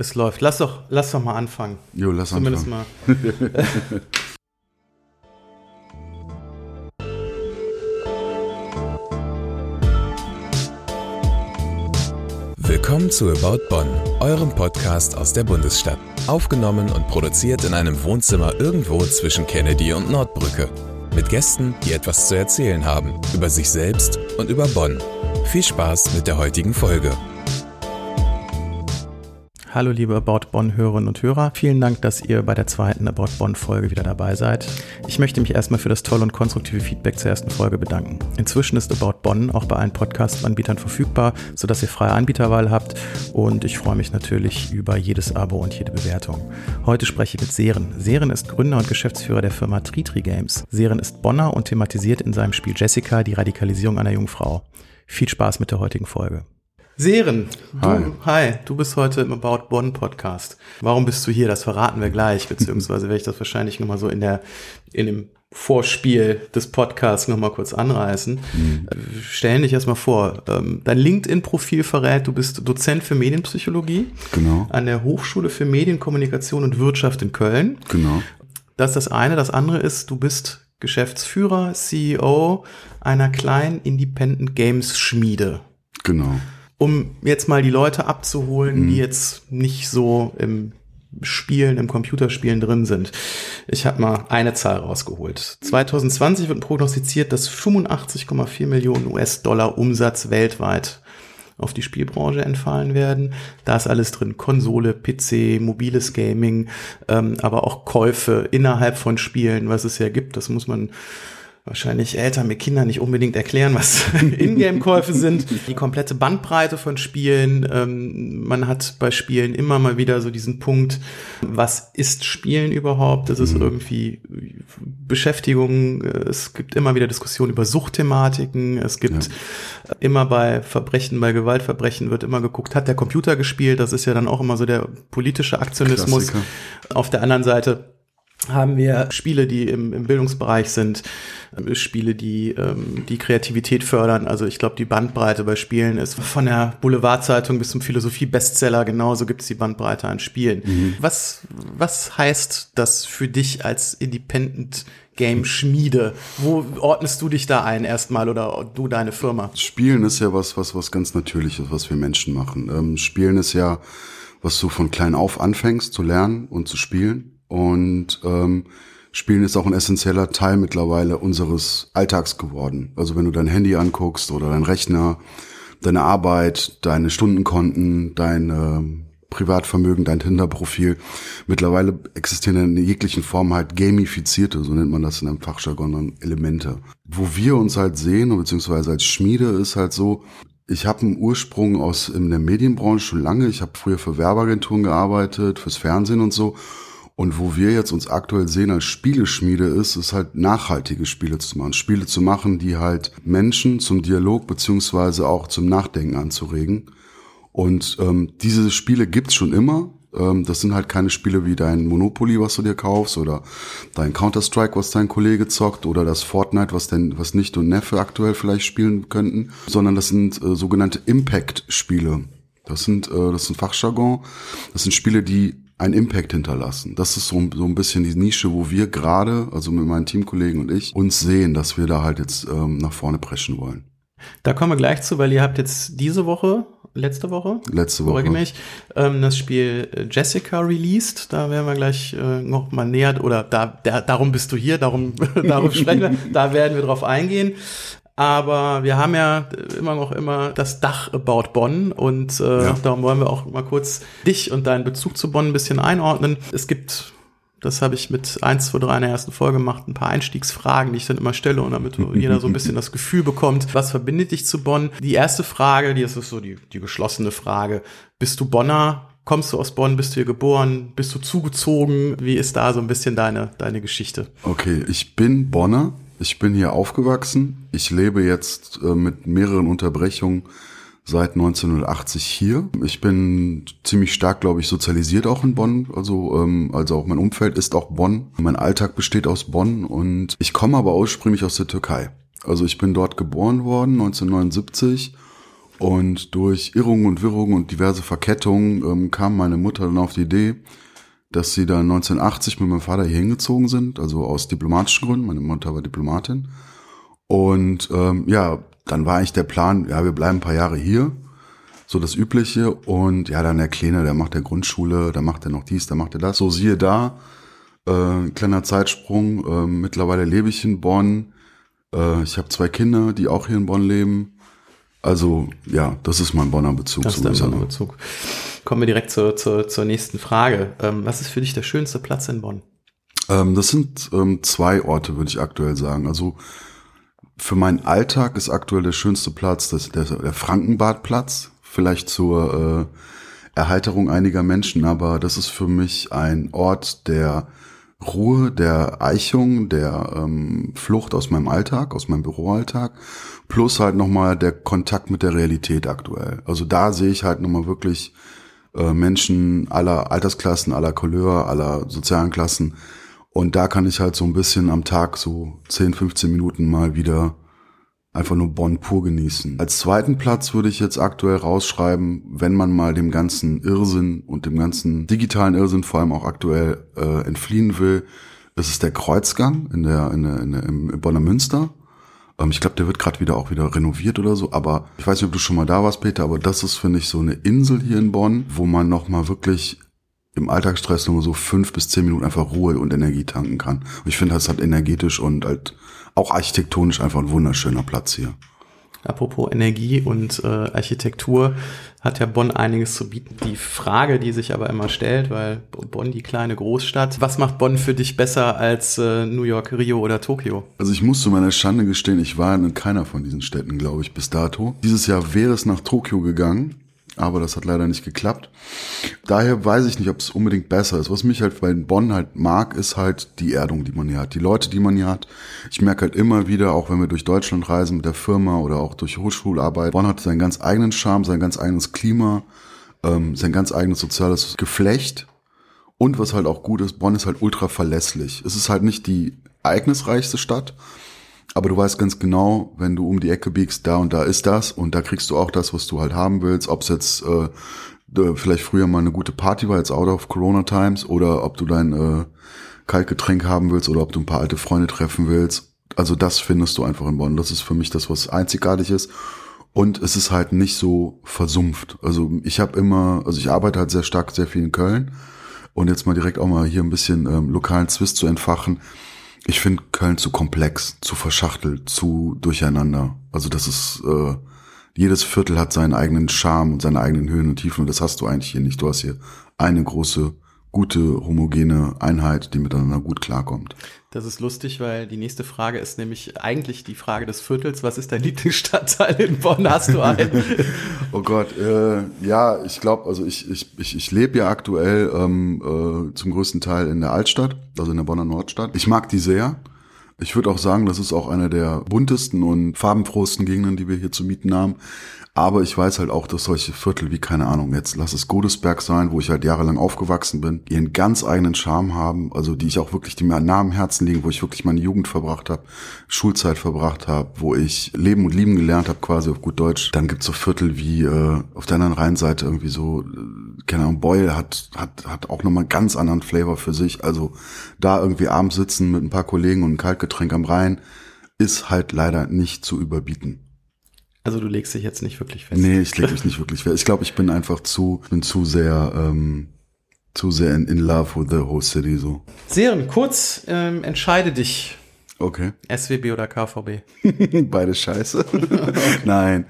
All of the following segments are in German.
Es läuft. Lass doch, lass doch mal anfangen. Jo, lass Zumindest anfangen. mal. Willkommen zu About Bonn, eurem Podcast aus der Bundesstadt. Aufgenommen und produziert in einem Wohnzimmer irgendwo zwischen Kennedy und Nordbrücke. Mit Gästen, die etwas zu erzählen haben über sich selbst und über Bonn. Viel Spaß mit der heutigen Folge. Hallo liebe About Bonn Hörerinnen und Hörer. Vielen Dank, dass ihr bei der zweiten About Bonn Folge wieder dabei seid. Ich möchte mich erstmal für das tolle und konstruktive Feedback zur ersten Folge bedanken. Inzwischen ist About Bonn auch bei allen Podcast-Anbietern verfügbar, sodass ihr freie Anbieterwahl habt und ich freue mich natürlich über jedes Abo und jede Bewertung. Heute spreche ich mit Seren. Seren ist Gründer und Geschäftsführer der Firma Tritri Games. Seren ist Bonner und thematisiert in seinem Spiel Jessica die Radikalisierung einer jungen Frau. Viel Spaß mit der heutigen Folge. Seren, du, Hi. hi, du bist heute im About Bonn Podcast. Warum bist du hier? Das verraten wir gleich, beziehungsweise werde ich das wahrscheinlich nochmal so in der, in dem Vorspiel des Podcasts nochmal kurz anreißen. Äh, Stellen dich erstmal vor. Ähm, Dein LinkedIn-Profil verrät, du bist Dozent für Medienpsychologie Genau, an der Hochschule für Medienkommunikation und Wirtschaft in Köln. genau. Das ist das eine. Das andere ist, du bist Geschäftsführer, CEO einer kleinen Independent Games Schmiede Genau. Um jetzt mal die Leute abzuholen, Mhm. die jetzt nicht so im Spielen, im Computerspielen drin sind. Ich habe mal eine Zahl rausgeholt. 2020 wird prognostiziert, dass 85,4 Millionen US-Dollar Umsatz weltweit auf die Spielbranche entfallen werden. Da ist alles drin. Konsole, PC, mobiles Gaming, ähm, aber auch Käufe innerhalb von Spielen, was es ja gibt. Das muss man wahrscheinlich Eltern mit Kindern nicht unbedingt erklären, was Ingame-Käufe sind. Die komplette Bandbreite von Spielen. Ähm, man hat bei Spielen immer mal wieder so diesen Punkt, was ist Spielen überhaupt? Das ist irgendwie Beschäftigung. Es gibt immer wieder Diskussionen über Suchtthematiken. Es gibt immer bei Verbrechen, bei Gewaltverbrechen wird immer geguckt, hat der Computer gespielt? Das ist ja dann auch immer so der politische Aktionismus. Klassiker. Auf der anderen Seite haben wir Spiele, die im, im Bildungsbereich sind, äh, Spiele, die ähm, die Kreativität fördern. Also ich glaube, die Bandbreite bei Spielen ist von der Boulevardzeitung bis zum Philosophie-Bestseller. Genauso gibt es die Bandbreite an Spielen. Was, was heißt das für dich als Independent Game Schmiede? Wo ordnest du dich da ein erstmal oder du deine Firma? Spielen ist ja was, was, was ganz Natürliches, was wir Menschen machen. Ähm, Spielen ist ja, was du von klein auf anfängst zu lernen und zu spielen. Und ähm, Spielen ist auch ein essentieller Teil mittlerweile unseres Alltags geworden. Also wenn du dein Handy anguckst oder dein Rechner, deine Arbeit, deine Stundenkonten, dein ähm, Privatvermögen, dein Tinder-Profil. Mittlerweile existieren in jeglichen Formen halt gamifizierte, so nennt man das in einem Fachjargon, dann Elemente. Wo wir uns halt sehen, beziehungsweise als Schmiede, ist halt so, ich habe einen Ursprung aus in der Medienbranche schon lange. Ich habe früher für Werbeagenturen gearbeitet, fürs Fernsehen und so. Und wo wir jetzt uns aktuell sehen als Spieleschmiede ist, ist halt nachhaltige Spiele zu machen. Spiele zu machen, die halt Menschen zum Dialog beziehungsweise auch zum Nachdenken anzuregen. Und ähm, diese Spiele gibt's schon immer. Ähm, das sind halt keine Spiele wie dein Monopoly, was du dir kaufst, oder dein Counter-Strike, was dein Kollege zockt, oder das Fortnite, was denn, was nicht und Neffe aktuell vielleicht spielen könnten, sondern das sind äh, sogenannte Impact-Spiele. Das sind, äh, das ein Fachjargon. Das sind Spiele, die einen Impact hinterlassen. Das ist so, so ein bisschen die Nische, wo wir gerade, also mit meinen Teamkollegen und ich, uns sehen, dass wir da halt jetzt ähm, nach vorne preschen wollen. Da kommen wir gleich zu, weil ihr habt jetzt diese Woche, letzte Woche, Letzte Woche. mich, ähm, das Spiel äh, Jessica released. Da werden wir gleich äh, noch mal näher, oder da, da, darum bist du hier, darum, darum sprechen wir, da werden wir drauf eingehen. Aber wir haben ja immer noch immer das Dach About Bonn und äh, Ja. darum wollen wir auch mal kurz dich und deinen Bezug zu Bonn ein bisschen einordnen. Es gibt das habe ich mit 1, 2, 3 in der ersten Folge gemacht, ein paar Einstiegsfragen, die ich dann immer stelle und damit jeder so ein bisschen das Gefühl bekommt, was verbindet dich zu Bonn? Die erste Frage, die ist so die, die geschlossene Frage. Bist du Bonner? Kommst du aus Bonn? Bist du hier geboren? Bist du zugezogen? Wie ist da so ein bisschen deine, deine Geschichte? Okay, ich bin Bonner. Ich bin hier aufgewachsen. Ich lebe jetzt äh, mit mehreren Unterbrechungen seit 1980 hier. Ich bin ziemlich stark, glaube ich, sozialisiert auch in Bonn. Also, ähm, also auch mein Umfeld ist auch Bonn. Mein Alltag besteht aus Bonn und ich komme aber ursprünglich aus der Türkei. Also ich bin dort geboren worden, 1979 Und durch Irrungen und Wirrungen und diverse Verkettungen ähm, kam meine Mutter dann auf die Idee, dass sie dann 1980 mit meinem Vater hier hingezogen sind, also aus diplomatischen Gründen. Meine Mutter war Diplomatin. Und ähm, ja, dann war eigentlich der Plan, ja, wir bleiben ein paar Jahre hier, so das Übliche. Und ja, dann der Kleine, der macht der Grundschule, da macht er noch dies, da macht er das. So siehe da, äh, kleiner Zeitsprung. Äh, mittlerweile lebe ich in Bonn. Äh, ich habe zwei Kinder, die auch hier in Bonn leben. Also ja, das ist mein Bonner Bezug. Das ist dein Bonner Bezug. Kommen wir direkt zur, zur, zur nächsten Frage. Ähm, was ist für dich der schönste Platz in Bonn? Ähm, das sind ähm, zwei Orte, würde ich aktuell sagen. Also für meinen Alltag ist aktuell der schönste Platz das, der, der Frankenbadplatz. Vielleicht zur äh, Erheiterung einiger Menschen, aber das ist für mich ein Ort der Ruhe, der Eichung, der ähm, Flucht aus meinem Alltag, aus meinem Büroalltag, plus halt nochmal der Kontakt mit der Realität aktuell. Also da sehe ich halt nochmal wirklich äh, Menschen aller Altersklassen, aller Couleur, aller sozialen Klassen. Und da kann ich halt so ein bisschen am Tag so 10, 15 Minuten mal wieder einfach nur Bonn pur genießen. Als zweiten Platz würde ich jetzt aktuell rausschreiben, wenn man mal dem ganzen Irrsinn und dem ganzen digitalen Irrsinn vor allem auch aktuell äh, entfliehen will, ist es der Kreuzgang in der, in der, in der im Bonner Münster. Ähm, ich glaube, der wird gerade wieder auch wieder renoviert oder so. Aber ich weiß nicht, ob du schon mal da warst, Peter. Aber das ist finde ich so eine Insel hier in Bonn, wo man noch mal wirklich im Alltagsstress nur so fünf bis zehn Minuten einfach Ruhe und Energie tanken kann. Und ich finde, das hat energetisch und halt auch architektonisch einfach ein wunderschöner Platz hier. Apropos Energie und äh, Architektur hat ja Bonn einiges zu bieten. Die Frage, die sich aber immer stellt, weil Bonn die kleine Großstadt, was macht Bonn für dich besser als äh, New York, Rio oder Tokio? Also ich muss zu meiner Schande gestehen, ich war in keiner von diesen Städten, glaube ich, bis dato. Dieses Jahr wäre es nach Tokio gegangen aber das hat leider nicht geklappt. Daher weiß ich nicht, ob es unbedingt besser ist. Was mich halt bei Bonn halt mag, ist halt die Erdung, die man hier hat, die Leute, die man hier hat. Ich merke halt immer wieder, auch wenn wir durch Deutschland reisen mit der Firma oder auch durch Hochschularbeit, Bonn hat seinen ganz eigenen Charme, sein ganz eigenes Klima, ähm, sein ganz eigenes soziales Geflecht. Und was halt auch gut ist, Bonn ist halt ultra verlässlich. Es ist halt nicht die ereignisreichste Stadt, aber du weißt ganz genau, wenn du um die Ecke biegst, da und da ist das und da kriegst du auch das, was du halt haben willst. Ob es jetzt äh, vielleicht früher mal eine gute Party war, jetzt out of Corona Times, oder ob du dein äh, Kaltgetränk haben willst oder ob du ein paar alte Freunde treffen willst. Also das findest du einfach in Bonn. Das ist für mich das, was einzigartig ist. Und es ist halt nicht so versumpft. Also ich habe immer, also ich arbeite halt sehr stark, sehr viel in Köln. Und jetzt mal direkt auch mal hier ein bisschen ähm, lokalen Zwist zu entfachen ich finde Köln zu komplex, zu verschachtelt, zu durcheinander. Also das ist, äh, jedes Viertel hat seinen eigenen Charme und seine eigenen Höhen und Tiefen und das hast du eigentlich hier nicht. Du hast hier eine große, gute, homogene Einheit, die miteinander gut klarkommt. Das ist lustig, weil die nächste Frage ist nämlich eigentlich die Frage des Viertels. Was ist dein Lieblingsstadtteil in Bonn? Hast du einen? oh Gott, äh, ja, ich glaube, also ich, ich, ich, ich lebe ja aktuell ähm, äh, zum größten Teil in der Altstadt, also in der Bonner Nordstadt. Ich mag die sehr. Ich würde auch sagen, das ist auch eine der buntesten und farbenfrohsten Gegenden, die wir hier zu mieten haben. Aber ich weiß halt auch, dass solche Viertel wie, keine Ahnung, jetzt lass es Godesberg sein, wo ich halt jahrelang aufgewachsen bin, ihren ganz eigenen Charme haben, also die ich auch wirklich, die mir nah am Herzen liegen, wo ich wirklich meine Jugend verbracht habe, Schulzeit verbracht habe, wo ich leben und lieben gelernt habe, quasi auf gut Deutsch. Dann gibt's so Viertel wie äh, auf der anderen Rheinseite irgendwie so, äh, keine Ahnung, Beul hat, hat, hat auch nochmal ganz anderen Flavor für sich. Also da irgendwie abends sitzen mit ein paar Kollegen und ein Kaltgetränk am Rhein ist halt leider nicht zu überbieten. Also du legst dich jetzt nicht wirklich fest. Nee, ich lege mich nicht wirklich fest. Ich glaube, ich bin einfach zu, bin zu sehr, ähm, zu sehr in, in love with the whole city so. Seren, kurz, ähm, entscheide dich. Okay. SWB oder KVB? Beide scheiße. Nein.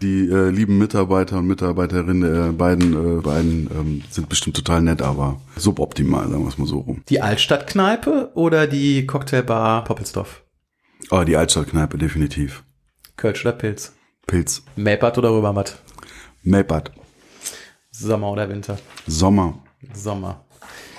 Die äh, lieben Mitarbeiter und Mitarbeiterinnen der beiden, äh, beiden ähm, sind bestimmt total nett, aber suboptimal, sagen wir es mal so rum. Die Altstadtkneipe oder die Cocktailbar Poppelsdorf? Oh, die Altstadtkneipe, definitiv. Kölsch oder Pilz? Pilz. Mapert oder Römermatt? Mapert. Sommer oder Winter? Sommer. Sommer.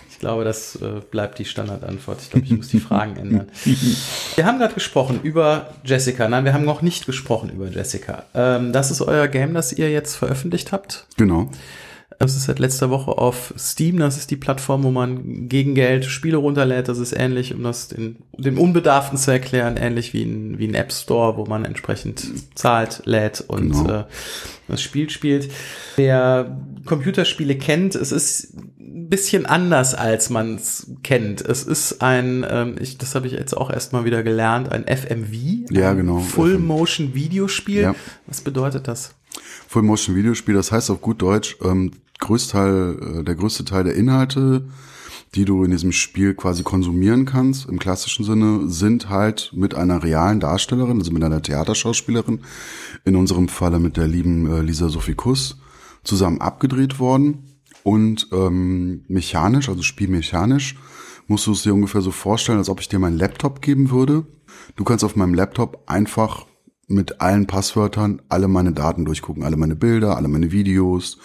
Ich glaube, das äh, bleibt die Standardantwort. Ich glaube, ich muss die Fragen ändern. Wir haben gerade gesprochen über Jessica. Nein, wir haben noch nicht gesprochen über Jessica. Ähm, das ist euer Game, das ihr jetzt veröffentlicht habt. Genau. Das ist seit letzter Woche auf Steam. Das ist die Plattform, wo man gegen Geld Spiele runterlädt. Das ist ähnlich, um das den, den Unbedarften zu erklären, ähnlich wie ein, wie ein App Store, wo man entsprechend zahlt, lädt und genau. äh, das Spiel spielt. Wer Computerspiele kennt, es ist ein bisschen anders, als man es kennt. Es ist ein, ähm, ich, das habe ich jetzt auch erstmal wieder gelernt, ein FMV. Ja, genau. Full Motion Videospiel. Ja. Was bedeutet das? Full Motion Videospiel, das heißt auf gut Deutsch, ähm, Größteil, äh, der größte Teil der Inhalte, die du in diesem Spiel quasi konsumieren kannst, im klassischen Sinne, sind halt mit einer realen Darstellerin, also mit einer Theaterschauspielerin, in unserem Falle mit der lieben äh, Lisa Sophie Kuss, zusammen abgedreht worden. Und ähm, mechanisch, also spielmechanisch, musst du es dir ungefähr so vorstellen, als ob ich dir meinen Laptop geben würde. Du kannst auf meinem Laptop einfach mit allen Passwörtern alle meine Daten durchgucken, alle meine Bilder, alle meine Videos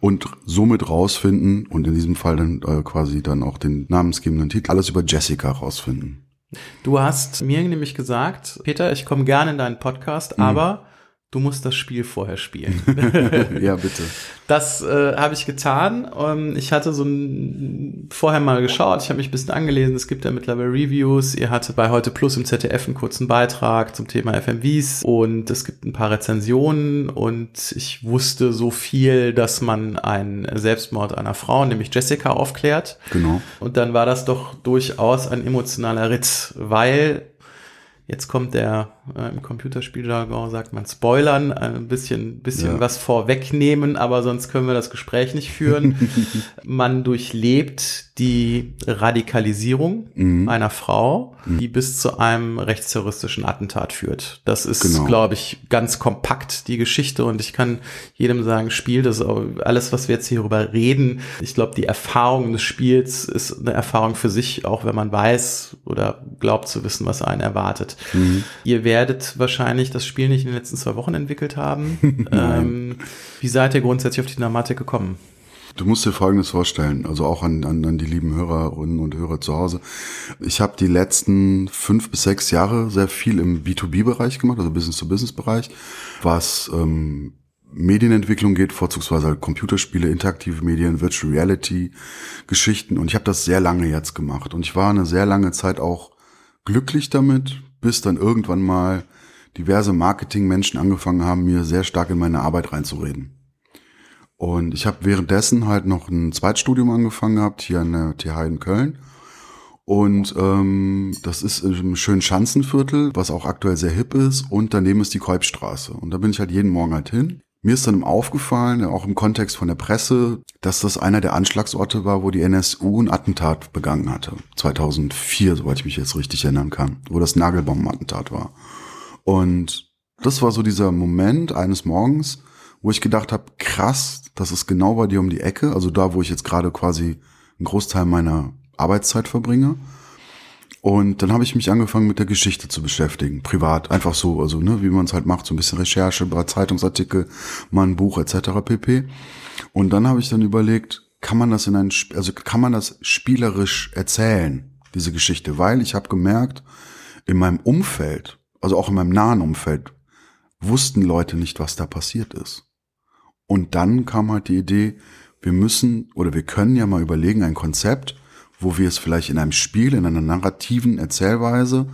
und somit rausfinden und in diesem Fall dann äh, quasi dann auch den namensgebenden Titel, alles über Jessica rausfinden. Du hast mir nämlich gesagt, Peter, ich komme gerne in deinen Podcast, mhm. aber du musst das Spiel vorher spielen. ja, bitte. Das äh, habe ich getan. Ähm, ich hatte so ein, vorher mal geschaut, ich habe mich ein bisschen angelesen. Es gibt ja mittlerweile Reviews. Ihr hatte bei Heute Plus im ZDF einen kurzen Beitrag zum Thema FMVs und es gibt ein paar Rezensionen und ich wusste so viel, dass man einen Selbstmord einer Frau, nämlich Jessica, aufklärt. Genau. Und dann war das doch durchaus ein emotionaler Ritt, weil Jetzt kommt der äh, im Computerspieljargon sagt man spoilern, ein bisschen, bisschen ja. was vorwegnehmen, aber sonst können wir das Gespräch nicht führen. man durchlebt die Radikalisierung mhm. einer Frau, mhm. die bis zu einem rechtsterroristischen Attentat führt. Das ist, genau. glaube ich, ganz kompakt die Geschichte und ich kann jedem sagen, Spiel, das alles, was wir jetzt hierüber reden. Ich glaube, die Erfahrung des Spiels ist eine Erfahrung für sich, auch wenn man weiß oder glaubt zu wissen, was einen erwartet. Mhm. Ihr werdet wahrscheinlich das Spiel nicht in den letzten zwei Wochen entwickelt haben. ähm, wie seid ihr grundsätzlich auf die Dramatik gekommen? Du musst dir Folgendes vorstellen, also auch an, an, an die lieben Hörerinnen und Hörer zu Hause. Ich habe die letzten fünf bis sechs Jahre sehr viel im B2B-Bereich gemacht, also Business-to-Business-Bereich, was ähm, Medienentwicklung geht, vorzugsweise halt Computerspiele, interaktive Medien, Virtual Reality, Geschichten. Und ich habe das sehr lange jetzt gemacht. Und ich war eine sehr lange Zeit auch glücklich damit, bis dann irgendwann mal diverse Marketingmenschen angefangen haben, mir sehr stark in meine Arbeit reinzureden. Und ich habe währenddessen halt noch ein Zweitstudium angefangen gehabt, hier an der TH in Köln. Und ähm, das ist im schönen Schanzenviertel, was auch aktuell sehr hip ist. Und daneben ist die Kolbstraße. Und da bin ich halt jeden Morgen halt hin. Mir ist dann aufgefallen, auch im Kontext von der Presse, dass das einer der Anschlagsorte war, wo die NSU ein Attentat begangen hatte. 2004, soweit ich mich jetzt richtig erinnern kann, wo das Nagelbombenattentat war. Und das war so dieser Moment eines Morgens, wo ich gedacht habe, krass, das ist genau bei dir um die Ecke, also da, wo ich jetzt gerade quasi einen Großteil meiner Arbeitszeit verbringe. Und dann habe ich mich angefangen mit der Geschichte zu beschäftigen, privat, einfach so, also ne, wie man es halt macht, so ein bisschen Recherche, bei Zeitungsartikel, mal ein Buch etc. pp. Und dann habe ich dann überlegt, kann man das in ein, also kann man das spielerisch erzählen, diese Geschichte, weil ich habe gemerkt, in meinem Umfeld, also auch in meinem nahen Umfeld, wussten Leute nicht, was da passiert ist. Und dann kam halt die Idee, wir müssen oder wir können ja mal überlegen, ein Konzept, wo wir es vielleicht in einem Spiel, in einer narrativen Erzählweise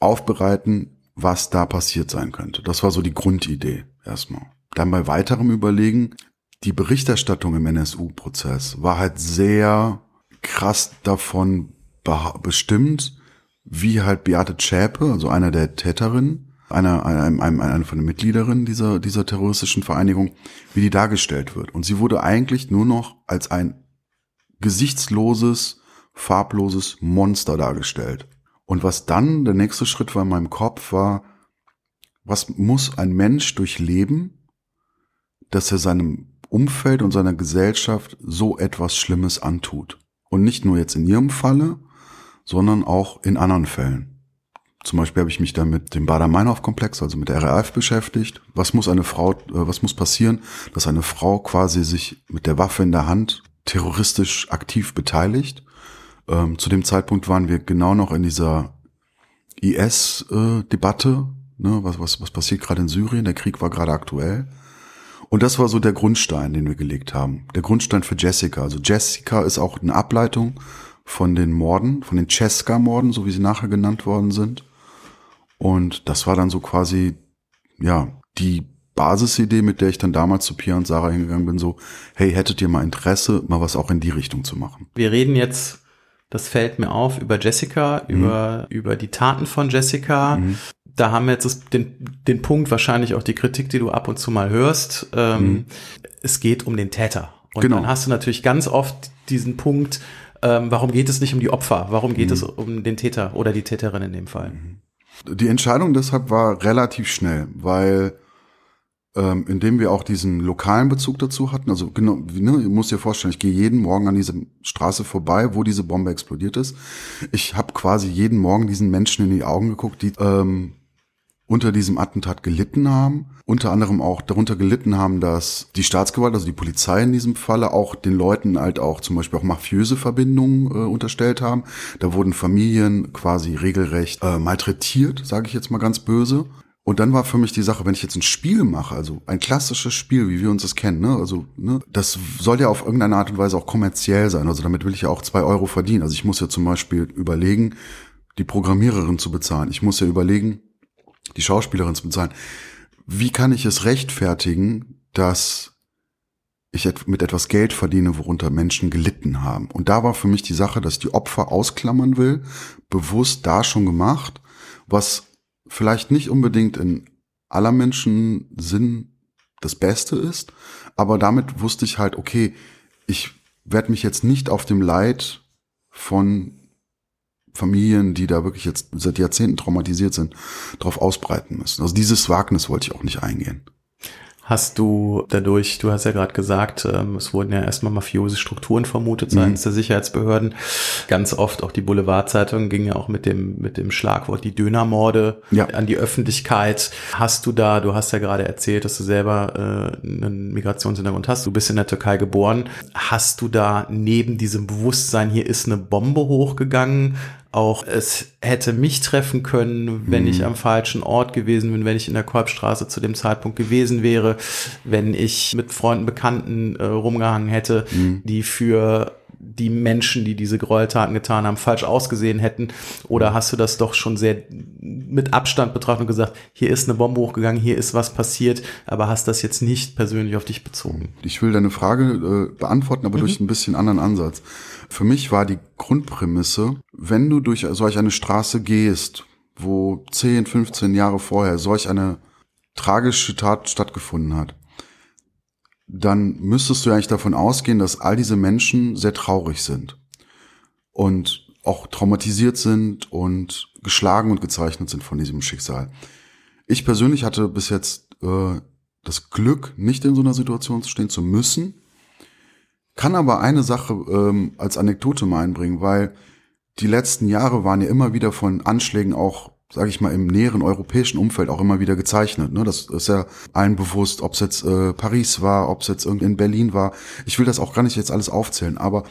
aufbereiten, was da passiert sein könnte. Das war so die Grundidee erstmal. Dann bei weiterem Überlegen, die Berichterstattung im NSU-Prozess war halt sehr krass davon bestimmt, wie halt Beate Zschäpe, also einer der Täterinnen, einer, einem, einem, einer von den Mitgliederinnen dieser, dieser terroristischen Vereinigung, wie die dargestellt wird. Und sie wurde eigentlich nur noch als ein gesichtsloses, farbloses Monster dargestellt. Und was dann der nächste Schritt war in meinem Kopf war, was muss ein Mensch durchleben, dass er seinem Umfeld und seiner Gesellschaft so etwas Schlimmes antut. Und nicht nur jetzt in ihrem Falle, sondern auch in anderen Fällen. Zum Beispiel habe ich mich da mit dem Bader-Meinhof-Komplex, also mit der RAF beschäftigt. Was muss eine Frau, äh, was muss passieren, dass eine Frau quasi sich mit der Waffe in der Hand terroristisch aktiv beteiligt. Ähm, zu dem Zeitpunkt waren wir genau noch in dieser IS-Debatte. ne, was, was, was passiert gerade in Syrien? Der Krieg war gerade aktuell. Und das war so der Grundstein, den wir gelegt haben. Der Grundstein für Jessica. Also Jessica ist auch eine Ableitung von den Morden, von den Cheska-Morden, so wie sie nachher genannt worden sind. Und das war dann so quasi, ja, die Basisidee, mit der ich dann damals zu Pia und Sarah hingegangen bin, so, hey, hättet ihr mal Interesse, mal was auch in die Richtung zu machen? Wir reden jetzt, das fällt mir auf, über Jessica, mhm. über, über die Taten von Jessica. Mhm. Da haben wir jetzt den, den Punkt, wahrscheinlich auch die Kritik, die du ab und zu mal hörst. Ähm, mhm. Es geht um den Täter. Und genau. dann hast du natürlich ganz oft diesen Punkt, ähm, warum geht es nicht um die Opfer? Warum geht mhm. es um den Täter oder die Täterin in dem Fall? Die Entscheidung deshalb war relativ schnell, weil ähm, indem wir auch diesen lokalen Bezug dazu hatten. Also genau, ne, ihr müsst dir vorstellen, ich gehe jeden Morgen an diese Straße vorbei, wo diese Bombe explodiert ist. Ich habe quasi jeden Morgen diesen Menschen in die Augen geguckt, die ähm, unter diesem Attentat gelitten haben. Unter anderem auch darunter gelitten haben, dass die Staatsgewalt, also die Polizei in diesem Falle, auch den Leuten halt auch zum Beispiel auch mafiöse Verbindungen äh, unterstellt haben. Da wurden Familien quasi regelrecht äh, malträtiert, sage ich jetzt mal ganz böse. Und dann war für mich die Sache, wenn ich jetzt ein Spiel mache, also ein klassisches Spiel, wie wir uns das kennen, ne? also ne? das soll ja auf irgendeine Art und Weise auch kommerziell sein. Also damit will ich ja auch zwei Euro verdienen. Also ich muss ja zum Beispiel überlegen, die Programmiererin zu bezahlen. Ich muss ja überlegen, die Schauspielerin zu bezahlen. Wie kann ich es rechtfertigen, dass ich mit etwas Geld verdiene, worunter Menschen gelitten haben? Und da war für mich die Sache, dass ich die Opfer ausklammern will, bewusst da schon gemacht, was vielleicht nicht unbedingt in aller Menschen Sinn das Beste ist, aber damit wusste ich halt, okay, ich werde mich jetzt nicht auf dem Leid von Familien, die da wirklich jetzt seit Jahrzehnten traumatisiert sind, drauf ausbreiten müssen. Also dieses Wagnis wollte ich auch nicht eingehen. Hast du dadurch, du hast ja gerade gesagt, ähm, es wurden ja erstmal mafiose Strukturen vermutet seitens mhm. der Sicherheitsbehörden. Ganz oft auch die Boulevardzeitung ging ja auch mit dem, mit dem Schlagwort die Dönermorde ja. an die Öffentlichkeit. Hast du da, du hast ja gerade erzählt, dass du selber äh, einen Migrationshintergrund hast, du bist in der Türkei geboren. Hast du da neben diesem Bewusstsein, hier ist eine Bombe hochgegangen, auch es hätte mich treffen können, wenn mhm. ich am falschen Ort gewesen bin, wenn ich in der Kolbstraße zu dem Zeitpunkt gewesen wäre, wenn ich mit Freunden, Bekannten äh, rumgehangen hätte, mhm. die für die Menschen, die diese Gräueltaten getan haben, falsch ausgesehen hätten? Oder hast du das doch schon sehr mit Abstand betrachtet und gesagt, hier ist eine Bombe hochgegangen, hier ist was passiert, aber hast das jetzt nicht persönlich auf dich bezogen? Ich will deine Frage äh, beantworten, aber mhm. durch ein bisschen anderen Ansatz. Für mich war die Grundprämisse, wenn du durch solch eine Straße gehst, wo 10, 15 Jahre vorher solch eine tragische Tat stattgefunden hat, dann müsstest du eigentlich davon ausgehen, dass all diese Menschen sehr traurig sind und auch traumatisiert sind und geschlagen und gezeichnet sind von diesem Schicksal. Ich persönlich hatte bis jetzt äh, das Glück, nicht in so einer Situation stehen zu müssen, kann aber eine Sache ähm, als Anekdote mal einbringen, weil die letzten Jahre waren ja immer wieder von Anschlägen auch, sage ich mal, im näheren europäischen Umfeld auch immer wieder gezeichnet. Ne? Das ist ja allen bewusst, ob es jetzt äh, Paris war, ob es jetzt irgendwie in Berlin war. Ich will das auch gar nicht jetzt alles aufzählen, aber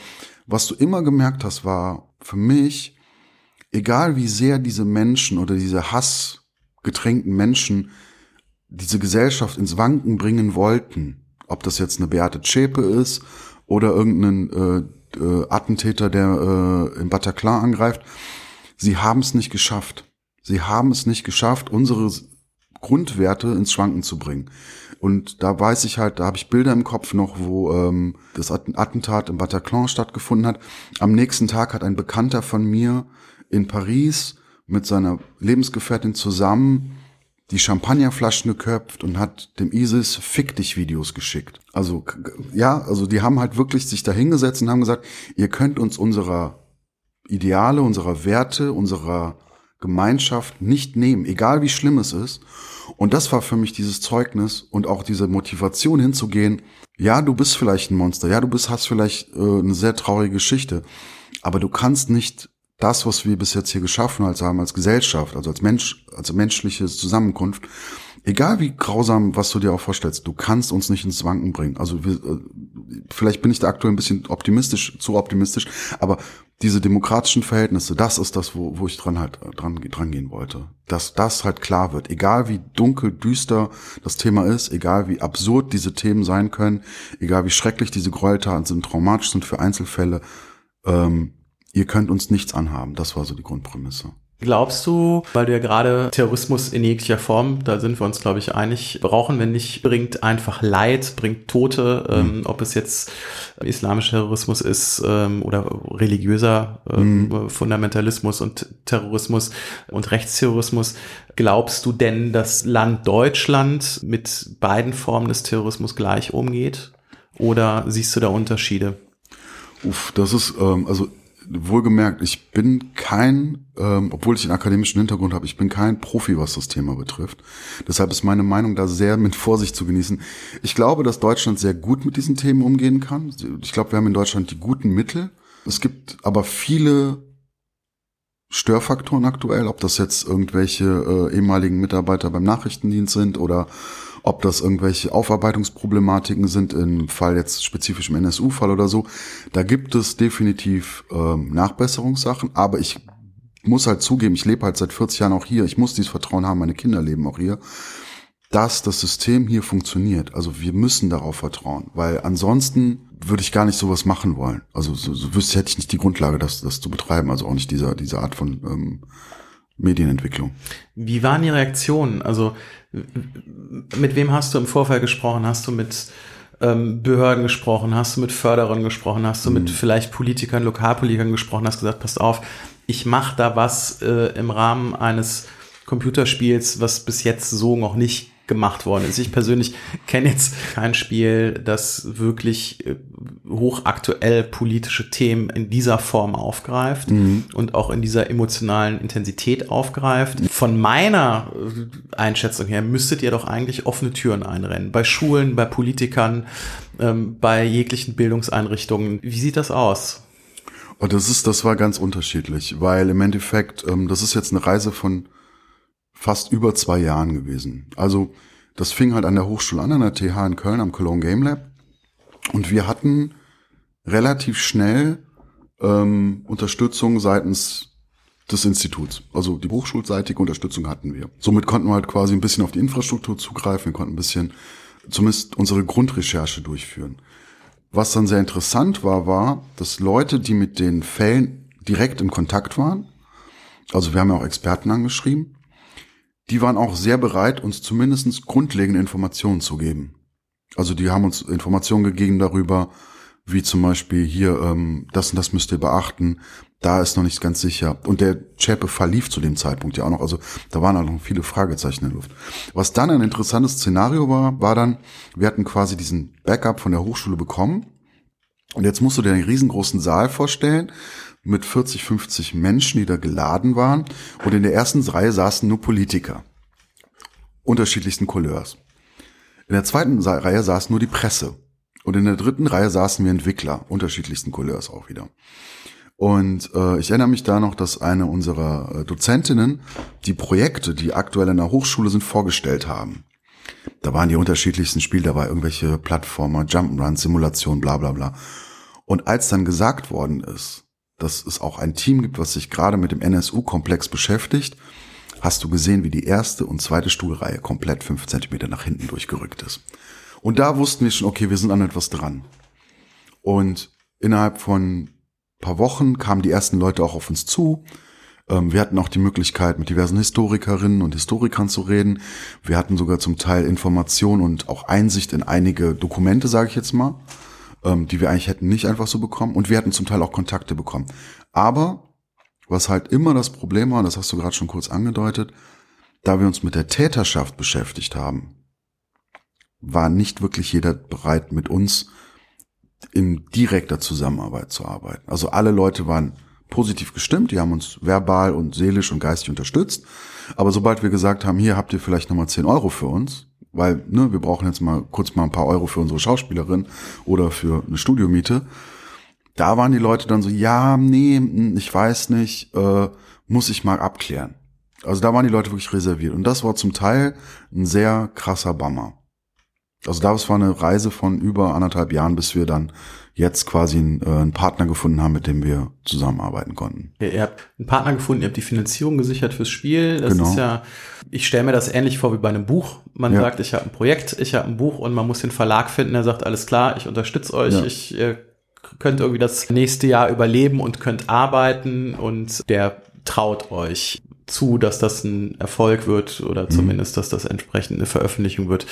was du immer gemerkt hast, war für mich, egal wie sehr diese Menschen oder diese hassgetränkten Menschen diese Gesellschaft ins Wanken bringen wollten, ob das jetzt eine Beate Zschäpe ist oder irgendeinen äh, äh, Attentäter, der äh, im Bataclan angreift. Sie haben es nicht geschafft. Sie haben es nicht geschafft, unsere Grundwerte ins Schwanken zu bringen. Und da weiß ich halt, da habe ich Bilder im Kopf noch, wo ähm, das Attentat im Bataclan stattgefunden hat. Am nächsten Tag hat ein Bekannter von mir in Paris mit seiner Lebensgefährtin zusammen die Champagnerflaschen geköpft und hat dem ISIS Fick dich Videos geschickt. Also, ja, also die haben halt wirklich sich da hingesetzt und haben gesagt, ihr könnt uns unserer Ideale, unserer Werte, unserer Gemeinschaft nicht nehmen, egal wie schlimm es ist. Und das war für mich dieses Zeugnis und auch diese Motivation hinzugehen. Ja, du bist vielleicht ein Monster. Ja, du bist, hast vielleicht äh, eine sehr traurige Geschichte. Aber du kannst nicht das, was wir bis jetzt hier geschaffen haben als Gesellschaft, also als Mensch, als menschliche Zusammenkunft, egal wie grausam, was du dir auch vorstellst, du kannst uns nicht ins Wanken bringen. Also wir, äh, vielleicht bin ich da aktuell ein bisschen optimistisch, zu optimistisch, aber diese demokratischen Verhältnisse, das ist das, wo, wo ich dran halt dran, dran gehen wollte. Dass das halt klar wird. Egal wie dunkel, düster das Thema ist, egal wie absurd diese Themen sein können, egal wie schrecklich diese Gräueltaten sind, traumatisch sind für Einzelfälle, ähm, ihr könnt uns nichts anhaben. Das war so die Grundprämisse. Glaubst du, weil du ja gerade Terrorismus in jeglicher Form, da sind wir uns, glaube ich, einig, brauchen wir nicht, bringt einfach Leid, bringt Tote, mhm. ähm, ob es jetzt islamischer Terrorismus ist ähm, oder religiöser ähm, mhm. Fundamentalismus und Terrorismus und Rechtsterrorismus. Glaubst du denn, dass Land Deutschland mit beiden Formen des Terrorismus gleich umgeht? Oder siehst du da Unterschiede? Uff, das ist, ähm, also wohlgemerkt, ich bin kein, ähm, obwohl ich einen akademischen Hintergrund habe, ich bin kein Profi, was das Thema betrifft. Deshalb ist meine Meinung da sehr mit Vorsicht zu genießen. Ich glaube, dass Deutschland sehr gut mit diesen Themen umgehen kann. Ich glaube, wir haben in Deutschland die guten Mittel. Es gibt aber viele Störfaktoren aktuell, ob das jetzt irgendwelche äh, ehemaligen Mitarbeiter beim Nachrichtendienst sind oder ob das irgendwelche Aufarbeitungsproblematiken sind, im Fall jetzt spezifisch im NSU-Fall oder so. Da gibt es definitiv ähm, Nachbesserungssachen, aber ich muss halt zugeben, ich lebe halt seit 40 Jahren auch hier, ich muss dieses Vertrauen haben, meine Kinder leben auch hier, dass das System hier funktioniert. Also wir müssen darauf vertrauen, weil ansonsten würde ich gar nicht sowas machen wollen. Also so, so wüsste hätte ich nicht die Grundlage, das, das zu betreiben, also auch nicht dieser, diese Art von ähm, Medienentwicklung. Wie waren die Reaktionen? Also mit wem hast du im Vorfeld gesprochen? Hast du mit ähm, Behörden gesprochen? Hast du mit Förderern gesprochen? Hast du mhm. mit vielleicht Politikern, Lokalpolitikern gesprochen? Hast gesagt, passt auf, ich mache da was äh, im Rahmen eines Computerspiels, was bis jetzt so noch nicht gemacht worden ist. Ich persönlich kenne jetzt kein Spiel, das wirklich äh, hochaktuell politische Themen in dieser Form aufgreift mhm. und auch in dieser emotionalen Intensität aufgreift. Von meiner äh, Einschätzung her müsstet ihr doch eigentlich offene Türen einrennen. Bei Schulen, bei Politikern, ähm, bei jeglichen Bildungseinrichtungen. Wie sieht das aus? Oh, das ist, das war ganz unterschiedlich, weil im Endeffekt, ähm, das ist jetzt eine Reise von fast über zwei Jahren gewesen. Also das fing halt an der Hochschule an, an der TH in Köln am Cologne Game Lab. Und wir hatten relativ schnell ähm, Unterstützung seitens des Instituts. Also die hochschulseitige Unterstützung hatten wir. Somit konnten wir halt quasi ein bisschen auf die Infrastruktur zugreifen, wir konnten ein bisschen zumindest unsere Grundrecherche durchführen. Was dann sehr interessant war, war, dass Leute, die mit den Fällen direkt in Kontakt waren, also wir haben ja auch Experten angeschrieben, die waren auch sehr bereit, uns zumindest grundlegende Informationen zu geben. Also die haben uns Informationen gegeben darüber, wie zum Beispiel hier, ähm, das und das müsst ihr beachten, da ist noch nicht ganz sicher. Und der Chepe verlief zu dem Zeitpunkt ja auch noch, also da waren auch noch viele Fragezeichen in der Luft. Was dann ein interessantes Szenario war, war dann, wir hatten quasi diesen Backup von der Hochschule bekommen. Und jetzt musst du dir einen riesengroßen Saal vorstellen, mit 40, 50 Menschen, die da geladen waren. Und in der ersten Reihe saßen nur Politiker. Unterschiedlichsten Couleurs. In der zweiten Reihe saß nur die Presse. Und in der dritten Reihe saßen wir Entwickler, unterschiedlichsten Couleurs auch wieder. Und äh, ich erinnere mich da noch, dass eine unserer äh, Dozentinnen die Projekte, die aktuell in der Hochschule sind, vorgestellt haben. Da waren die unterschiedlichsten Spiele dabei, irgendwelche Plattformer, Jump'n'Run, Simulation, bla bla bla. Und als dann gesagt worden ist, dass es auch ein Team gibt, was sich gerade mit dem NSU-Komplex beschäftigt, hast du gesehen, wie die erste und zweite Stuhlreihe komplett fünf Zentimeter nach hinten durchgerückt ist. Und da wussten wir schon, okay, wir sind an etwas dran. Und innerhalb von paar Wochen kamen die ersten Leute auch auf uns zu. Ähm, wir hatten auch die Möglichkeit, mit diversen Historikerinnen und Historikern zu reden. Wir hatten sogar zum Teil Informationen und auch Einsicht in einige Dokumente, sage ich jetzt mal ähm, die wir eigentlich hätten nicht einfach so bekommen. Und wir hatten zum Teil auch Kontakte bekommen. Aber was halt immer das Problem war, das hast du gerade schon kurz angedeutet, da wir uns mit der Täterschaft beschäftigt haben, war nicht wirklich jeder bereit, mit uns in direkter Zusammenarbeit zu arbeiten. Also alle Leute waren positiv gestimmt, die haben uns verbal und seelisch und geistig unterstützt. Aber sobald wir gesagt haben, hier habt ihr vielleicht nochmal 10 Euro für uns, weil ne, wir brauchen jetzt mal kurz mal ein paar Euro für unsere Schauspielerin oder für eine Studiomiete. Da waren die Leute dann so, ja, nee, hm, ich weiß nicht, äh, muss ich mal abklären. Also da waren die Leute wirklich reserviert. Und das war zum Teil ein sehr krasser Bummer. Also das war eine Reise von über anderthalb Jahren, bis wir dann jetzt quasi einen, äh, einen Partner gefunden haben, mit dem wir zusammenarbeiten konnten. Ja, ihr habt einen Partner gefunden, ihr habt die Finanzierung gesichert fürs Spiel. Das Genau. ist ja, ich stelle mir das ähnlich vor wie bei einem Buch. Man Ja. sagt, ich habe ein Projekt, ich habe ein Buch und man muss den Verlag finden, der sagt, alles klar, ich unterstütze euch, Ja. ich äh, könnt irgendwie das nächste Jahr überleben und könnt arbeiten und der traut euch zu, dass das ein Erfolg wird oder zumindest, dass das entsprechend eine Veröffentlichung wird,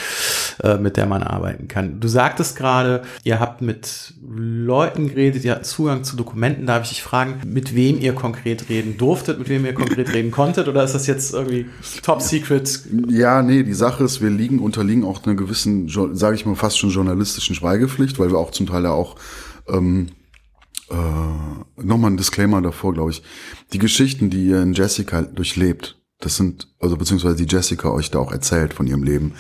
äh, mit der man arbeiten kann. Du sagtest gerade, ihr habt mit Leuten geredet, ihr habt Zugang zu Dokumenten. Darf ich dich fragen, mit wem ihr konkret reden durftet, mit wem ihr konkret reden konntet oder ist das jetzt irgendwie top secret? Ja, nee, die Sache ist, wir liegen, unterliegen auch einer gewissen, sage ich mal, fast schon journalistischen Schweigepflicht, weil wir auch zum Teil ja auch ähm, äh, nochmal ein Disclaimer davor, glaube ich. Die Geschichten, die ihr in Jessica durchlebt, das sind, also beziehungsweise die Jessica euch da auch erzählt von ihrem Leben,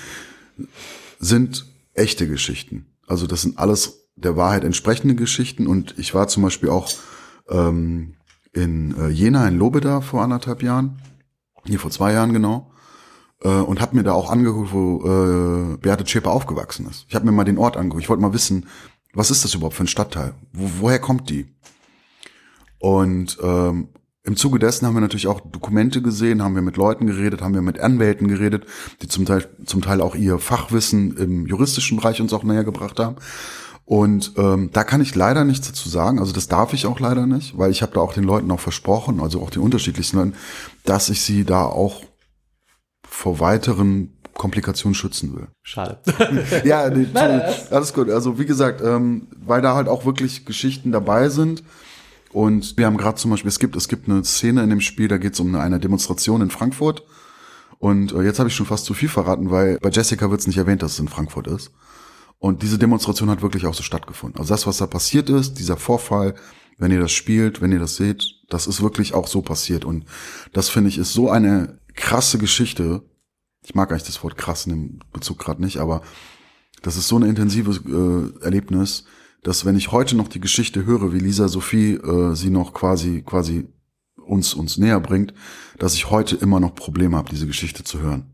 sind echte Geschichten. Also das sind alles der Wahrheit entsprechende Geschichten. Und ich war zum Beispiel auch ähm, in äh, Jena, in Lobeda vor anderthalb Jahren, hier vor zwei Jahren genau, äh, und habe mir da auch angeguckt, wo äh, Beate Zschäper aufgewachsen ist. Ich habe mir mal den Ort angeguckt. Ich wollte mal wissen, was ist das überhaupt für ein Stadtteil? Wo, woher kommt die? Und ähm, im Zuge dessen haben wir natürlich auch Dokumente gesehen, haben wir mit Leuten geredet, haben wir mit Anwälten geredet, die zum Teil, zum Teil auch ihr Fachwissen im juristischen Bereich uns auch näher gebracht haben. Und ähm, da kann ich leider nichts dazu sagen, also das darf ich auch leider nicht, weil ich habe da auch den Leuten auch versprochen, also auch den unterschiedlichsten Leuten, dass ich sie da auch vor weiteren Komplikationen schützen will. Schade. Ja, nee, alles gut. Also wie gesagt, ähm, weil da halt auch wirklich Geschichten dabei sind. Und wir haben gerade zum Beispiel, es gibt, es gibt eine Szene in dem Spiel, da geht es um eine, eine Demonstration in Frankfurt. Und äh, jetzt habe ich schon fast zu viel verraten, weil bei Jessica wird es nicht erwähnt, dass es in Frankfurt ist. Und diese Demonstration hat wirklich auch so stattgefunden. Also das, was da passiert ist, dieser Vorfall, wenn ihr das spielt, wenn ihr das seht, das ist wirklich auch so passiert. Und das finde ich ist so eine krasse Geschichte. Ich mag eigentlich das Wort krass in dem Bezug gerade nicht, aber das ist so ein intensives äh, Erlebnis, dass wenn ich heute noch die Geschichte höre, wie Lisa Sophie äh, sie noch quasi quasi uns uns näher bringt, dass ich heute immer noch Probleme habe, diese Geschichte zu hören.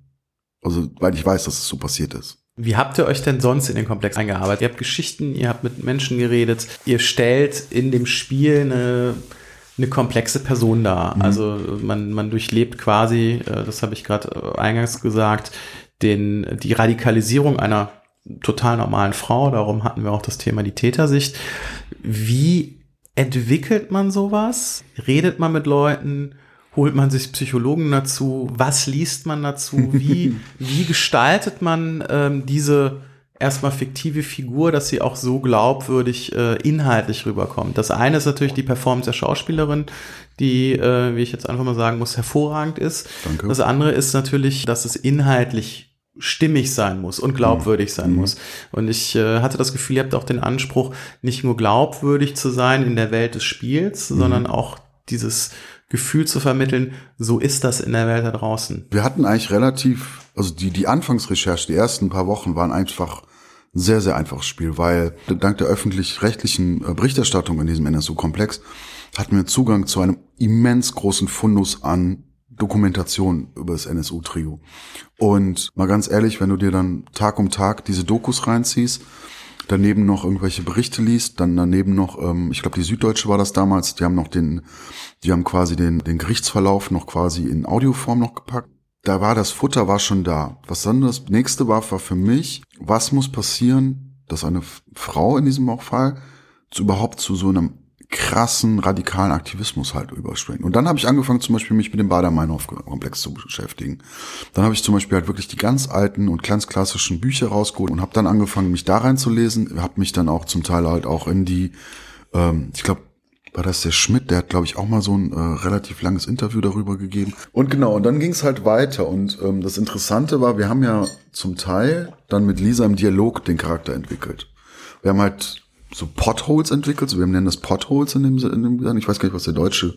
Also weil ich weiß, dass es so passiert ist. Wie habt ihr euch denn sonst in den Komplex eingearbeitet? Ihr habt Geschichten, ihr habt mit Menschen geredet, ihr stellt in dem Spiel eine, eine komplexe Person dar. Also man, man durchlebt quasi, äh, das habe ich gerade äh, eingangs gesagt, den, die Radikalisierung einer total normalen Frau. Darum hatten wir auch das Thema die Tätersicht. Wie entwickelt man sowas? Redet man mit Leuten? Holt man sich Psychologen dazu? Was liest man dazu? Wie, wie gestaltet man ähm, diese erstmal fiktive Figur, dass sie auch so glaubwürdig äh, inhaltlich rüberkommt? Das eine ist natürlich die Performance der Schauspielerin, die, äh, wie ich jetzt einfach mal sagen muss, hervorragend ist. Danke. Das andere ist natürlich, dass es inhaltlich stimmig sein muss und glaubwürdig sein Mhm. muss. Und ich äh, hatte das Gefühl, ihr habt auch den Anspruch, nicht nur glaubwürdig zu sein in der Welt des Spiels, Mhm. sondern auch dieses Gefühl zu vermitteln, so ist das in der Welt da draußen. Wir hatten eigentlich relativ, also die, die Anfangsrecherche, die ersten paar Wochen waren einfach ein sehr, sehr einfaches Spiel, weil dank der öffentlich-rechtlichen äh, Berichterstattung in diesem NSU-Komplex hatten wir Zugang zu einem immens großen Fundus an Dokumentation über das NSU-Trio. Und mal ganz ehrlich, wenn du dir dann Tag um Tag diese Dokus reinziehst, daneben noch irgendwelche Berichte liest, dann daneben noch, ähm, ich glaube die Süddeutsche war das damals, die haben noch den, die haben quasi den, den Gerichtsverlauf noch quasi in Audioform noch gepackt. Da war das Futter war schon da. Was dann das nächste war, war für mich, was muss passieren, dass eine Frau in diesem Fall zu überhaupt zu so einem krassen radikalen Aktivismus halt überspringt. Und dann habe ich angefangen, zum Beispiel mich mit dem Bader-Meinhof-Komplex zu beschäftigen. Dann habe ich zum Beispiel halt wirklich die ganz alten und ganz klassischen Bücher rausgeholt und habe dann angefangen, mich da reinzulesen. Habe mich dann auch zum Teil halt auch in die, ähm, ich glaube, war das der Schmidt, der hat, glaube ich, auch mal so ein äh, relativ langes Interview darüber gegeben. Und genau, und dann ging es halt weiter. Und ähm, das Interessante war, wir haben ja zum Teil dann mit Lisa im Dialog den Charakter entwickelt. Wir haben halt so Potholes entwickelt, so wir nennen das Potholes in dem, in dem. Ich weiß gar nicht, was der deutsche,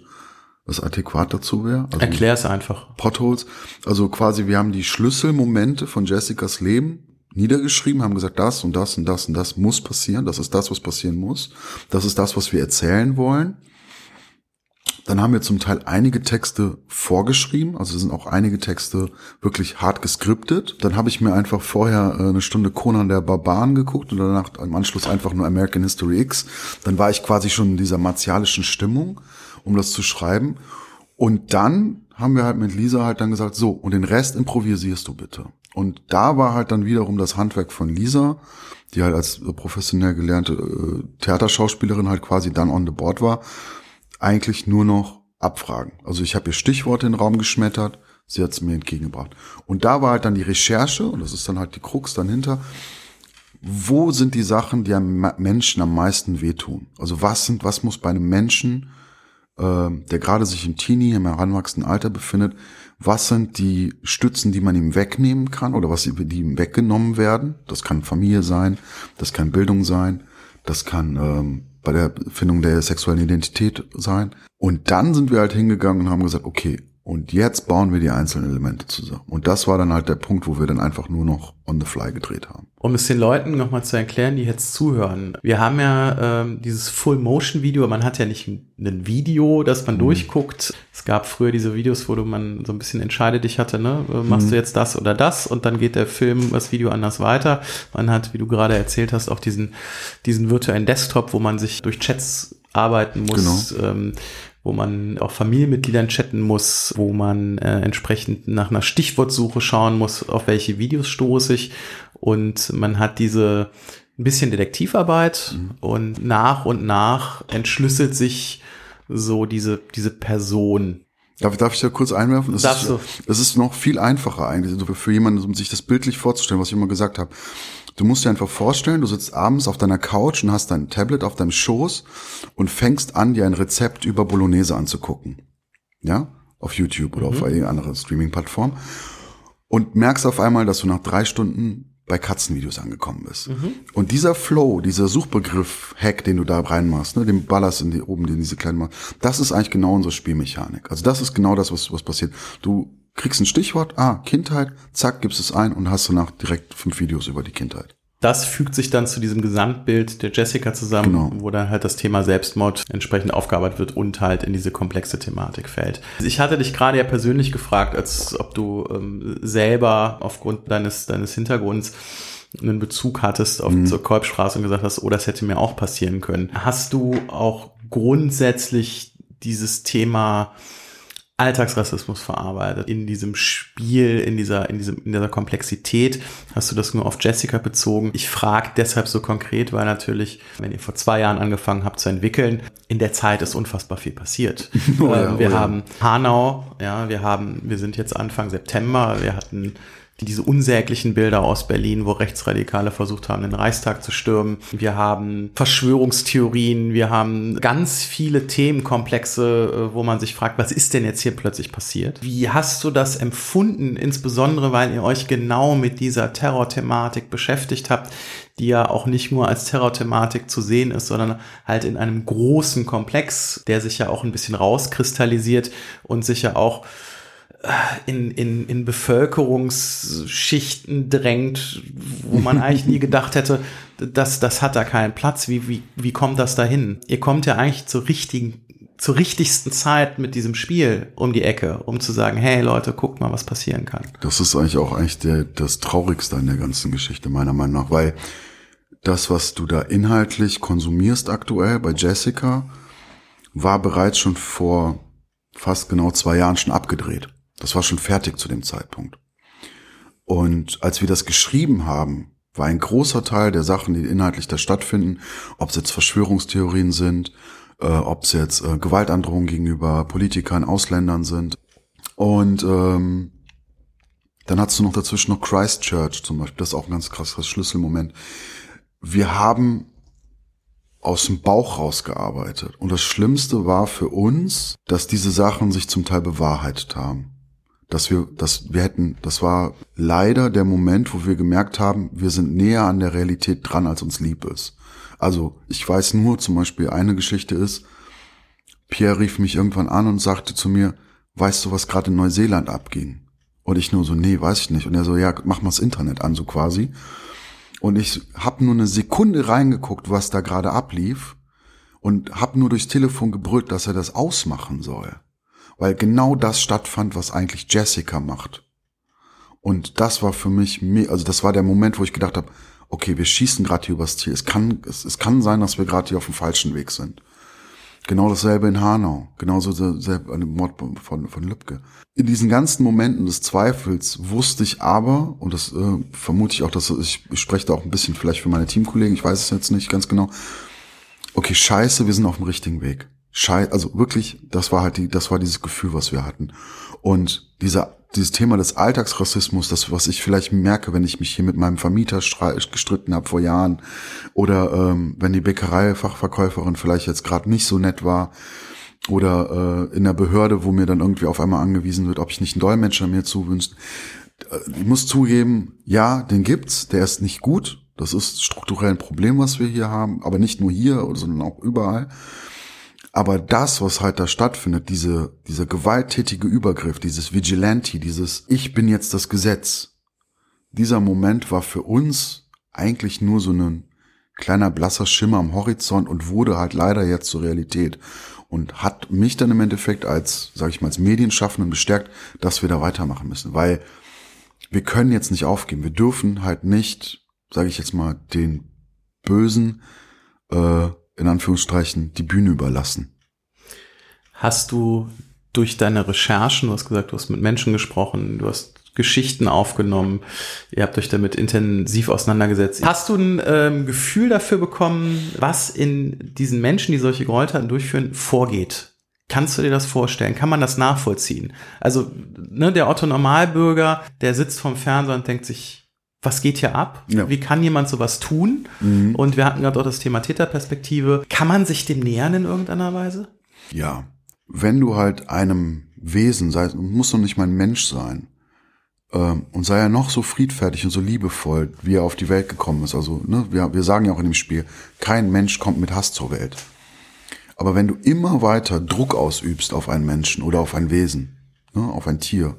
was adäquat dazu wäre. Also Erklär es einfach. Potholes. Also quasi, wir haben die Schlüsselmomente von Jessicas Leben niedergeschrieben, haben gesagt, das und das und das und das muss passieren. Das ist das, was passieren muss. Das ist das, was wir erzählen wollen. Dann haben wir zum Teil einige Texte vorgeschrieben, also sind auch einige Texte wirklich hart geskriptet. Dann habe ich mir einfach vorher äh, eine Stunde Conan der Barbaren geguckt und danach im Anschluss einfach nur American History X. Dann war ich quasi schon in dieser martialischen Stimmung, um das zu schreiben. Und dann haben wir halt mit Lisa halt dann gesagt, so, und den Rest improvisierst du bitte. Und da war halt dann wiederum das Handwerk von Lisa, die halt als professionell gelernte äh, Theaterschauspielerin halt quasi dann on the board war, eigentlich nur noch abfragen. Also ich habe ihr Stichworte in den Raum geschmettert, sie hat es mir entgegengebracht. Und da war halt dann die Recherche, und das ist dann halt die Krux dahinter, wo sind die Sachen, die einem Menschen am meisten wehtun? Also was sind, was muss bei einem Menschen, äh, der gerade sich im Teenie, im heranwachsenden Alter befindet, was sind die Stützen, die man ihm wegnehmen kann oder was die ihm weggenommen werden? Das kann Familie sein, das kann Bildung sein, das kann ähm, bei der Findung der sexuellen Identität sein. Und dann sind wir halt hingegangen und haben gesagt, okay, und jetzt bauen wir die einzelnen Elemente zusammen. Und das war dann halt der Punkt, wo wir dann einfach nur noch on the fly gedreht haben. Um es den Leuten nochmal zu erklären, die jetzt zuhören. Wir haben ja ähm, dieses Full-Motion-Video, man hat ja nicht ein Video, das man mhm. durchguckt. Es gab früher diese Videos, wo du man so ein bisschen entscheidet dich hatte, ne? Äh, machst mhm. du jetzt das oder das und dann geht der Film, das Video anders weiter. Man hat, wie du gerade erzählt hast, auch diesen, diesen virtuellen Desktop, wo man sich durch Chats arbeiten muss. Genau. Ähm, wo man auch Familienmitgliedern chatten muss, wo man äh, entsprechend nach einer Stichwortsuche schauen muss, auf welche Videos stoße ich. Und man hat diese ein bisschen Detektivarbeit mhm. und nach und nach entschlüsselt sich so diese, diese Person. Darf, darf ich da kurz einwerfen? Das Darfst ist? Das ist noch viel einfacher eigentlich, also für jemanden, um sich das bildlich vorzustellen, was ich immer gesagt habe. Du musst dir einfach vorstellen, du sitzt abends auf deiner Couch und hast dein Tablet auf deinem Schoß und fängst an, dir ein Rezept über Bolognese anzugucken. Ja? Auf YouTube oder mhm. auf irgendeiner anderen Streaming-Plattform. Und merkst auf einmal, dass du nach drei Stunden bei Katzenvideos angekommen bist. Mhm. Und dieser Flow, dieser Suchbegriff-Hack, den du da reinmachst, ne, den ballerst in die, oben in diese kleinen, das ist eigentlich genau unsere Spielmechanik. Also das ist genau das, was, was passiert. Du kriegst ein Stichwort, ah, Kindheit, zack, gibst es ein und hast danach direkt fünf Videos über die Kindheit. Das fügt sich dann zu diesem Gesamtbild der Jessica zusammen, genau. wo dann halt das Thema Selbstmord entsprechend aufgearbeitet wird und halt in diese komplexe Thematik fällt. Ich hatte dich gerade ja persönlich gefragt, als ob du ähm, selber aufgrund deines, deines Hintergrunds einen Bezug hattest auf mhm. zur Kolbstraße und gesagt hast, oh, das hätte mir auch passieren können. Hast du auch grundsätzlich dieses Thema Alltagsrassismus verarbeitet. In diesem Spiel, in dieser, in diesem, in dieser Komplexität hast du das nur auf Jessica bezogen. Ich frage deshalb so konkret, weil natürlich, wenn ihr vor zwei Jahren angefangen habt zu entwickeln, in der Zeit ist unfassbar viel passiert. Oh ja, ähm, wir oh ja. haben Hanau, ja, wir haben, wir sind jetzt Anfang September, wir hatten diese unsäglichen Bilder aus Berlin, wo Rechtsradikale versucht haben, den Reichstag zu stürmen. Wir haben Verschwörungstheorien, wir haben ganz viele Themenkomplexe, äh, wo man sich fragt, was ist denn jetzt hier plötzlich passiert? Wie hast du das empfunden, insbesondere weil ihr euch genau mit dieser Terrorthematik beschäftigt habt, die ja auch nicht nur als Terrorthematik zu sehen ist, sondern halt in einem großen Komplex, der sich ja auch ein bisschen rauskristallisiert und sich ja auch in, in, in Bevölkerungsschichten drängt, wo man eigentlich nie gedacht hätte, dass das hat da keinen Platz. Wie, wie, wie kommt das dahin? Ihr kommt ja eigentlich zur richtigen, zur richtigsten Zeit mit diesem Spiel um die Ecke, um zu sagen, hey Leute, guckt mal, was passieren kann. Das ist eigentlich auch eigentlich der, das Traurigste an der ganzen Geschichte, meiner Meinung nach, weil das, was du da inhaltlich konsumierst aktuell bei Jessica, war bereits schon vor fast genau zwei Jahren schon abgedreht. Das war schon fertig zu dem Zeitpunkt. Und als wir das geschrieben haben, war ein großer Teil der Sachen, die inhaltlich da stattfinden, ob es jetzt Verschwörungstheorien sind, äh, ob es jetzt äh, Gewaltandrohungen gegenüber Politikern, Ausländern sind. Und ähm, dann hast du noch dazwischen noch Christchurch zum Beispiel, das ist auch ein ganz krasses Schlüsselmoment. Wir haben aus dem Bauch rausgearbeitet. Und das Schlimmste war für uns, dass diese Sachen sich zum Teil bewahrheitet haben dass wir, dass wir hätten, das war leider der Moment, wo wir gemerkt haben, wir sind näher an der Realität dran, als uns lieb ist. Also ich weiß nur, zum Beispiel eine Geschichte ist, Pierre rief mich irgendwann an und sagte zu mir, weißt du, was gerade in Neuseeland abging? Und ich nur so, nee, weiß ich nicht. Und er so, ja, mach mal das Internet an, so quasi. Und ich habe nur eine Sekunde reingeguckt, was da gerade ablief. und habe nur durchs Telefon gebrüllt, dass er das ausmachen soll. Weil genau das stattfand, was eigentlich Jessica macht. Und das war für mich, also das war der Moment, wo ich gedacht habe, okay, wir schießen gerade hier übers Ziel. Es kann, es, es kann sein, dass wir gerade hier auf dem falschen Weg sind. Genau dasselbe in Hanau, genauso dasselbe an dem Mord von, von Lübcke. In diesen ganzen Momenten des Zweifels wusste ich aber, und das äh, vermute ich auch, dass ich, ich spreche da auch ein bisschen vielleicht für meine Teamkollegen, ich weiß es jetzt nicht ganz genau. Okay, scheiße, wir sind auf dem richtigen Weg. Scheiße, also wirklich, das war halt die, das war dieses Gefühl, was wir hatten. Und dieser dieses Thema des Alltagsrassismus, das, was ich vielleicht merke, wenn ich mich hier mit meinem Vermieter gestritten habe vor Jahren oder ähm, wenn die Bäckereifachverkäuferin vielleicht jetzt gerade nicht so nett war oder äh, in der Behörde, wo mir dann irgendwie auf einmal angewiesen wird, ob ich nicht einen Dolmetscher mir zuwünscht. Äh, ich muss zugeben, ja, den gibt's, der ist nicht gut. Das ist strukturell ein Problem, was wir hier haben, aber nicht nur hier, sondern auch überall. Aber das, was halt da stattfindet, diese, dieser gewalttätige Übergriff, dieses Vigilante, dieses Ich bin jetzt das Gesetz, dieser Moment war für uns eigentlich nur so ein kleiner blasser Schimmer am Horizont und wurde halt leider jetzt zur Realität und hat mich dann im Endeffekt als, sage ich mal, als Medienschaffenden bestärkt, dass wir da weitermachen müssen, weil wir können jetzt nicht aufgeben. Wir dürfen halt nicht, sage ich jetzt mal, den Bösen äh, in Anführungsstrichen die Bühne überlassen. Hast du durch deine Recherchen, du hast gesagt, du hast mit Menschen gesprochen, du hast Geschichten aufgenommen, ihr habt euch damit intensiv auseinandergesetzt. Hast du ein ähm, Gefühl dafür bekommen, was in diesen Menschen, die solche Gräueltaten durchführen, vorgeht? Kannst du dir das vorstellen? Kann man das nachvollziehen? Also, ne, der Otto Normalbürger, der sitzt vom Fernseher und denkt sich, was geht hier ab? Ja. Wie kann jemand sowas tun? Mhm. Und wir hatten gerade auch das Thema Täterperspektive. Kann man sich dem nähern in irgendeiner Weise? Ja. Wenn du halt einem Wesen, sei, muss doch nicht mal ein Mensch sein, ähm, und sei er noch so friedfertig und so liebevoll, wie er auf die Welt gekommen ist. Also, ne, wir, wir sagen ja auch in dem Spiel, kein Mensch kommt mit Hass zur Welt. Aber wenn du immer weiter Druck ausübst auf einen Menschen oder auf ein Wesen, ne, auf ein Tier,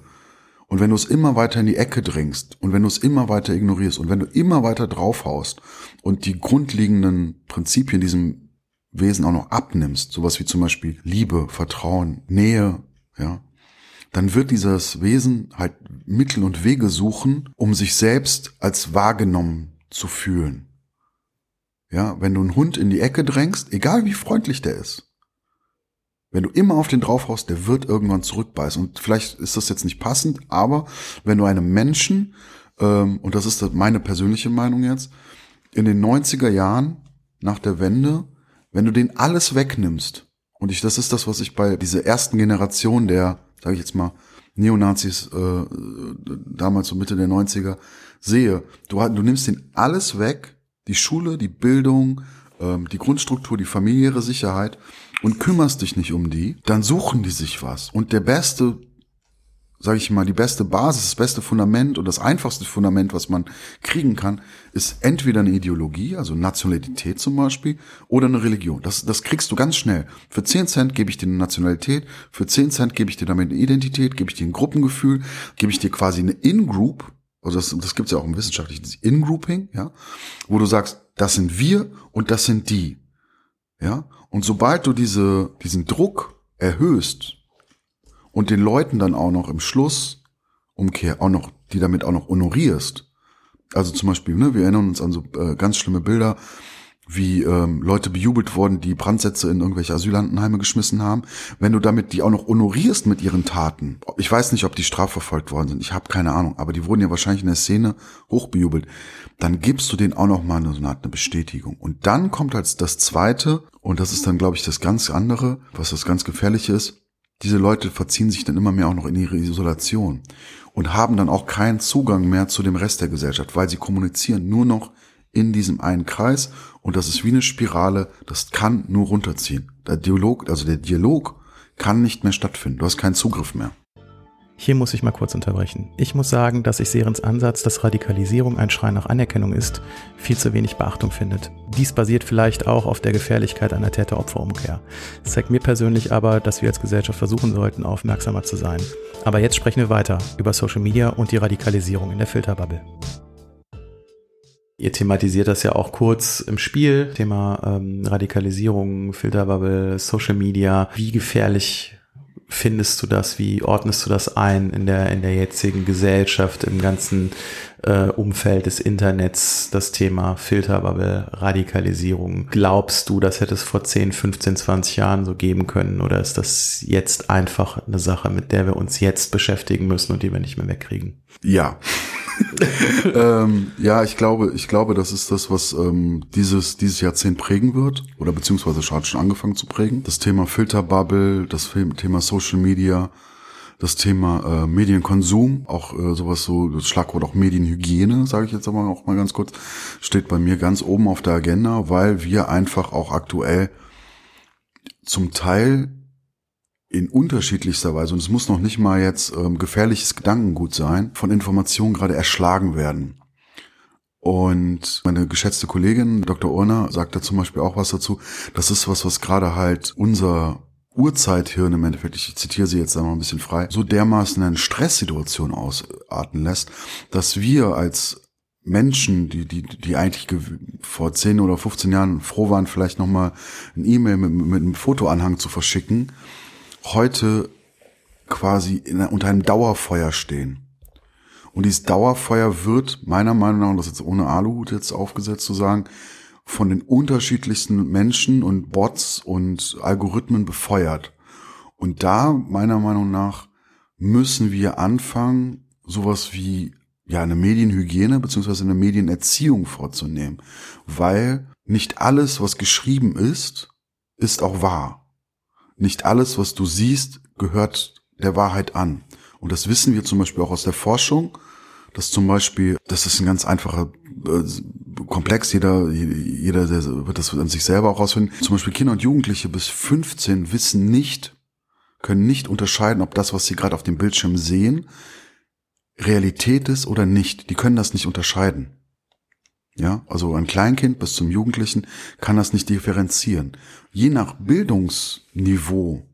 und wenn du es immer weiter in die Ecke drängst und wenn du es immer weiter ignorierst und wenn du immer weiter draufhaust und die grundlegenden Prinzipien diesem Wesen auch noch abnimmst, sowas wie zum Beispiel Liebe, Vertrauen, Nähe, ja, dann wird dieses Wesen halt Mittel und Wege suchen, um sich selbst als wahrgenommen zu fühlen. Ja, wenn du einen Hund in die Ecke drängst, egal wie freundlich der ist, wenn du immer auf den draufhaust, der wird irgendwann zurückbeißen. Und vielleicht ist das jetzt nicht passend, aber wenn du einem Menschen, ähm, und das ist meine persönliche Meinung jetzt, in den 90er Jahren nach der Wende, wenn du den alles wegnimmst, und ich, das ist das, was ich bei dieser ersten Generation der, sage ich jetzt mal, Neonazis äh, damals so Mitte der 90er sehe, du, du nimmst den alles weg, die Schule, die Bildung, ähm, die Grundstruktur, die familiäre Sicherheit und kümmerst dich nicht um die, dann suchen die sich was. Und der beste, sage ich mal, die beste Basis, das beste Fundament und das einfachste Fundament, was man kriegen kann, ist entweder eine Ideologie, also Nationalität zum Beispiel, oder eine Religion. Das, das kriegst du ganz schnell. Für 10 Cent gebe ich dir eine Nationalität, für 10 Cent gebe ich dir damit eine Identität, gebe ich dir ein Gruppengefühl, gebe ich dir quasi eine In-Group, also das, das gibt es ja auch im wissenschaftlichen In-Grouping, ja, wo du sagst, das sind wir und das sind die. Ja, und sobald du diese, diesen Druck erhöhst und den Leuten dann auch noch im Schluss Umkehr auch noch, die damit auch noch honorierst, also zum Beispiel, ne, wir erinnern uns an so äh, ganz schlimme Bilder, wie ähm, Leute bejubelt wurden, die Brandsätze in irgendwelche Asylantenheime geschmissen haben, wenn du damit die auch noch honorierst mit ihren Taten. Ich weiß nicht, ob die strafverfolgt worden sind, ich habe keine Ahnung, aber die wurden ja wahrscheinlich in der Szene hochbejubelt. Dann gibst du denen auch noch mal eine, so eine Art eine Bestätigung. Und dann kommt als das Zweite, und das ist dann, glaube ich, das ganz andere, was das ganz Gefährliche ist, diese Leute verziehen sich dann immer mehr auch noch in ihre Isolation und haben dann auch keinen Zugang mehr zu dem Rest der Gesellschaft, weil sie kommunizieren nur noch in diesem einen Kreis und das ist wie eine Spirale, das kann nur runterziehen. Der Dialog, also der Dialog kann nicht mehr stattfinden. Du hast keinen Zugriff mehr. Hier muss ich mal kurz unterbrechen. Ich muss sagen, dass ich Serens Ansatz, dass Radikalisierung ein Schrei nach Anerkennung ist, viel zu wenig Beachtung findet. Dies basiert vielleicht auch auf der Gefährlichkeit einer Täter-Opfer-Umkehr. Zeigt mir persönlich aber, dass wir als Gesellschaft versuchen sollten, aufmerksamer zu sein. Aber jetzt sprechen wir weiter über Social Media und die Radikalisierung in der Filterbubble. Ihr thematisiert das ja auch kurz im Spiel, Thema ähm, Radikalisierung, Filterbubble, Social Media. Wie gefährlich findest du das? Wie ordnest du das ein in der, in der jetzigen Gesellschaft, im ganzen äh, Umfeld des Internets, das Thema Filterbubble, Radikalisierung? Glaubst du, das hätte es vor 10, 15, 20 Jahren so geben können? Oder ist das jetzt einfach eine Sache, mit der wir uns jetzt beschäftigen müssen und die wir nicht mehr wegkriegen? Ja. ähm, ja, ich glaube, ich glaube, das ist das, was ähm, dieses dieses Jahrzehnt prägen wird oder beziehungsweise hat schon angefangen zu prägen. Das Thema Filterbubble, das Thema Social Media, das Thema äh, Medienkonsum, auch äh, sowas so, das Schlagwort auch Medienhygiene, sage ich jetzt aber auch mal ganz kurz, steht bei mir ganz oben auf der Agenda, weil wir einfach auch aktuell zum Teil in unterschiedlichster Weise, und es muss noch nicht mal jetzt ähm, gefährliches Gedankengut sein, von Informationen gerade erschlagen werden. Und meine geschätzte Kollegin, Dr. Urner, sagt da zum Beispiel auch was dazu. Das ist was, was gerade halt unser Urzeithirn im Endeffekt, ich zitiere sie jetzt einmal ein bisschen frei, so dermaßen eine Stresssituation ausarten lässt, dass wir als Menschen, die, die, die eigentlich vor 10 oder 15 Jahren froh waren, vielleicht nochmal ein E-Mail mit, mit einem Fotoanhang zu verschicken, heute quasi in, unter einem Dauerfeuer stehen. Und dieses Dauerfeuer wird meiner Meinung nach, und das jetzt ohne Aluhut jetzt aufgesetzt zu sagen, von den unterschiedlichsten Menschen und Bots und Algorithmen befeuert. Und da, meiner Meinung nach, müssen wir anfangen, sowas wie ja eine Medienhygiene beziehungsweise eine Medienerziehung vorzunehmen, weil nicht alles, was geschrieben ist, ist auch wahr. Nicht alles, was du siehst, gehört der Wahrheit an. Und das wissen wir zum Beispiel auch aus der Forschung, dass zum Beispiel, das ist ein ganz einfacher äh, Komplex, jeder, jeder der wird das an sich selber auch rausfinden. Zum Beispiel Kinder und Jugendliche bis 15 wissen nicht, können nicht unterscheiden, ob das, was sie gerade auf dem Bildschirm sehen, Realität ist oder nicht. Die können das nicht unterscheiden. Ja, also ein Kleinkind bis zum Jugendlichen kann das nicht differenzieren. Je nach Bildungsniveau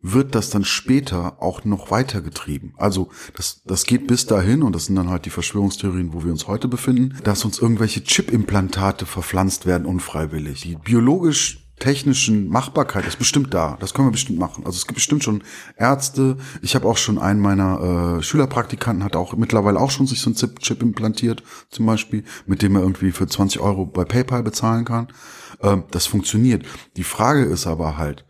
wird das dann später auch noch weitergetrieben. Also das, das geht bis dahin, und das sind dann halt die Verschwörungstheorien, wo wir uns heute befinden, dass uns irgendwelche Chip-Implantate verpflanzt werden unfreiwillig. Die biologisch technischen Machbarkeit ist bestimmt da. Das können wir bestimmt machen. Also es gibt bestimmt schon Ärzte. Ich habe auch schon einen meiner äh, Schülerpraktikanten hat auch mittlerweile auch schon sich so ein Chip implantiert, zum Beispiel, mit dem er irgendwie für 20 Euro bei PayPal bezahlen kann. Ähm, das funktioniert. Die Frage ist aber halt,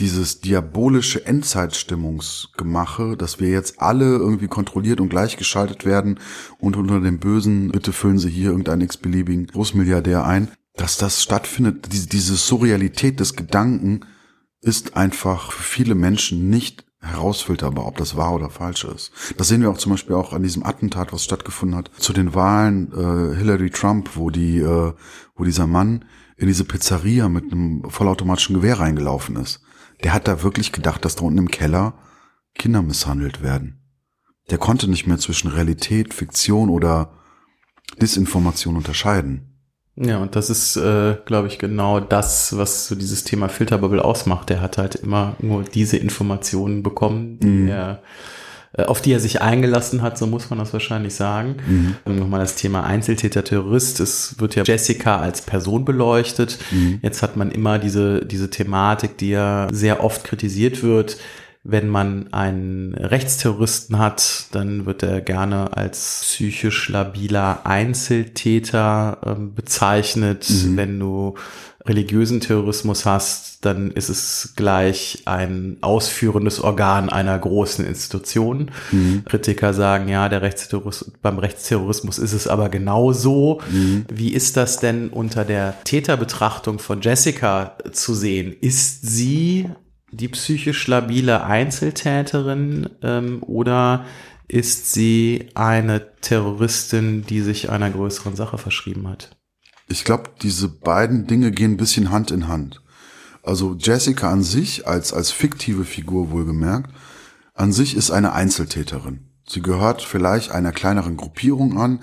dieses diabolische Endzeitstimmungsgemache, dass wir jetzt alle irgendwie kontrolliert und gleichgeschaltet werden und unter dem Bösen, bitte füllen Sie hier irgendeinen x-beliebigen Großmilliardär ein, dass das stattfindet, diese, diese Surrealität des Gedanken ist einfach für viele Menschen nicht herausfilterbar, ob das wahr oder falsch ist. Das sehen wir auch zum Beispiel auch an diesem Attentat, was stattgefunden hat zu den Wahlen äh, Hillary Trump, wo die, äh, wo dieser Mann in diese Pizzeria mit einem vollautomatischen Gewehr reingelaufen ist. Der hat da wirklich gedacht, dass da unten im Keller Kinder misshandelt werden. Der konnte nicht mehr zwischen Realität, Fiktion oder Disinformation unterscheiden. Ja, und das ist, äh, glaube ich, genau das, was so dieses Thema Filterbubble ausmacht. Der hat halt immer nur diese Informationen bekommen, die mhm. er, äh, auf die er sich eingelassen hat, so muss man das wahrscheinlich sagen. Mhm. Und nochmal das Thema Einzeltäter-Terrorist. Es wird ja Jessica als Person beleuchtet. Mhm. Jetzt hat man immer diese, diese Thematik, die ja sehr oft kritisiert wird wenn man einen Rechtsterroristen hat, dann wird er gerne als psychisch labiler Einzeltäter äh, bezeichnet. Mhm. Wenn du religiösen Terrorismus hast, dann ist es gleich ein ausführendes Organ einer großen Institution. Mhm. Kritiker sagen, ja, der Rechtsterrorismus, beim Rechtsterrorismus ist es aber genauso. Mhm. Wie ist das denn unter der Täterbetrachtung von Jessica zu sehen? Ist sie die psychisch labile Einzeltäterin ähm, oder ist sie eine Terroristin, die sich einer größeren Sache verschrieben hat? Ich glaube, diese beiden Dinge gehen ein bisschen Hand in Hand. Also Jessica an sich, als, als fiktive Figur wohlgemerkt, an sich ist eine Einzeltäterin. Sie gehört vielleicht einer kleineren Gruppierung an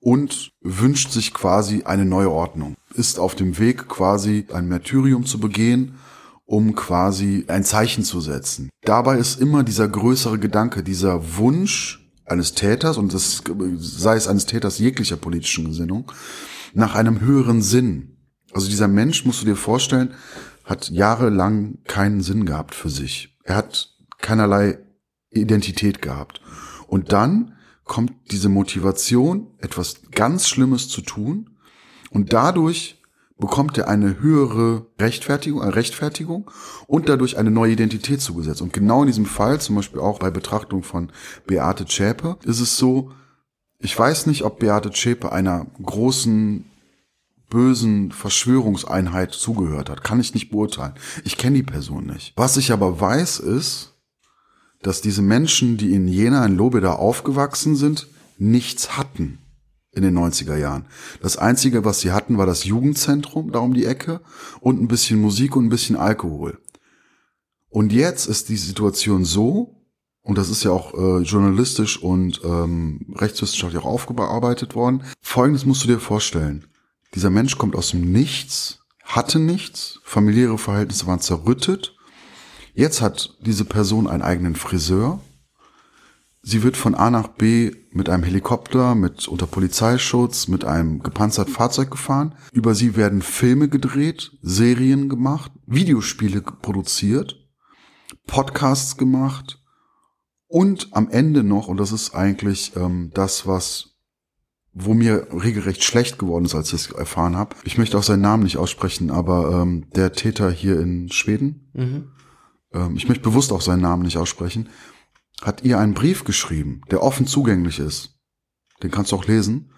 und wünscht sich quasi eine neue Ordnung. Ist auf dem Weg quasi ein Märtyrium zu begehen um quasi ein Zeichen zu setzen. Dabei ist immer dieser größere Gedanke, dieser Wunsch, eines Täters, und das sei es eines Täters jeglicher politischen Gesinnung, nach einem höheren Sinn. Also dieser Mensch, musst du dir vorstellen, hat jahrelang keinen Sinn gehabt für sich. Er hat keinerlei Identität gehabt. Und dann kommt diese Motivation, etwas ganz Schlimmes zu tun, und dadurch bekommt er eine höhere Rechtfertigung, eine Rechtfertigung und dadurch eine neue Identität zugesetzt. Und genau in diesem Fall, zum Beispiel auch bei Betrachtung von Beate Zschäpe, ist es so, ich weiß nicht, ob Beate Zschäpe einer großen bösen Verschwörungseinheit zugehört hat. Kann ich nicht beurteilen. Ich kenne die Person nicht. Was ich aber weiß, ist, dass diese Menschen, die in Jena, in Lobeda aufgewachsen sind, nichts hatten in den 90er Jahren. Das Einzige, was sie hatten, war das Jugendzentrum da um die Ecke und ein bisschen Musik und ein bisschen Alkohol. Und jetzt ist die Situation so, und das ist ja auch äh, journalistisch und ähm, rechtswissenschaftlich auch aufgearbeitet worden, folgendes musst du dir vorstellen. Dieser Mensch kommt aus dem Nichts, hatte nichts, familiäre Verhältnisse waren zerrüttet. Jetzt hat diese Person einen eigenen Friseur, Sie wird von A nach B mit einem Helikopter, mit unter Polizeischutz, mit einem gepanzerten Fahrzeug gefahren. Über sie werden Filme gedreht, Serien gemacht, Videospiele produziert, Podcasts gemacht und am Ende noch, und das ist eigentlich ähm, das, was wo mir regelrecht schlecht geworden ist, als ich es erfahren habe. Ich möchte auch seinen Namen nicht aussprechen, aber ähm, der Täter hier in Schweden, mhm. ähm, ich möchte bewusst auch seinen Namen nicht aussprechen, hat ihr einen Brief geschrieben, der offen zugänglich ist. Den kannst du auch lesen,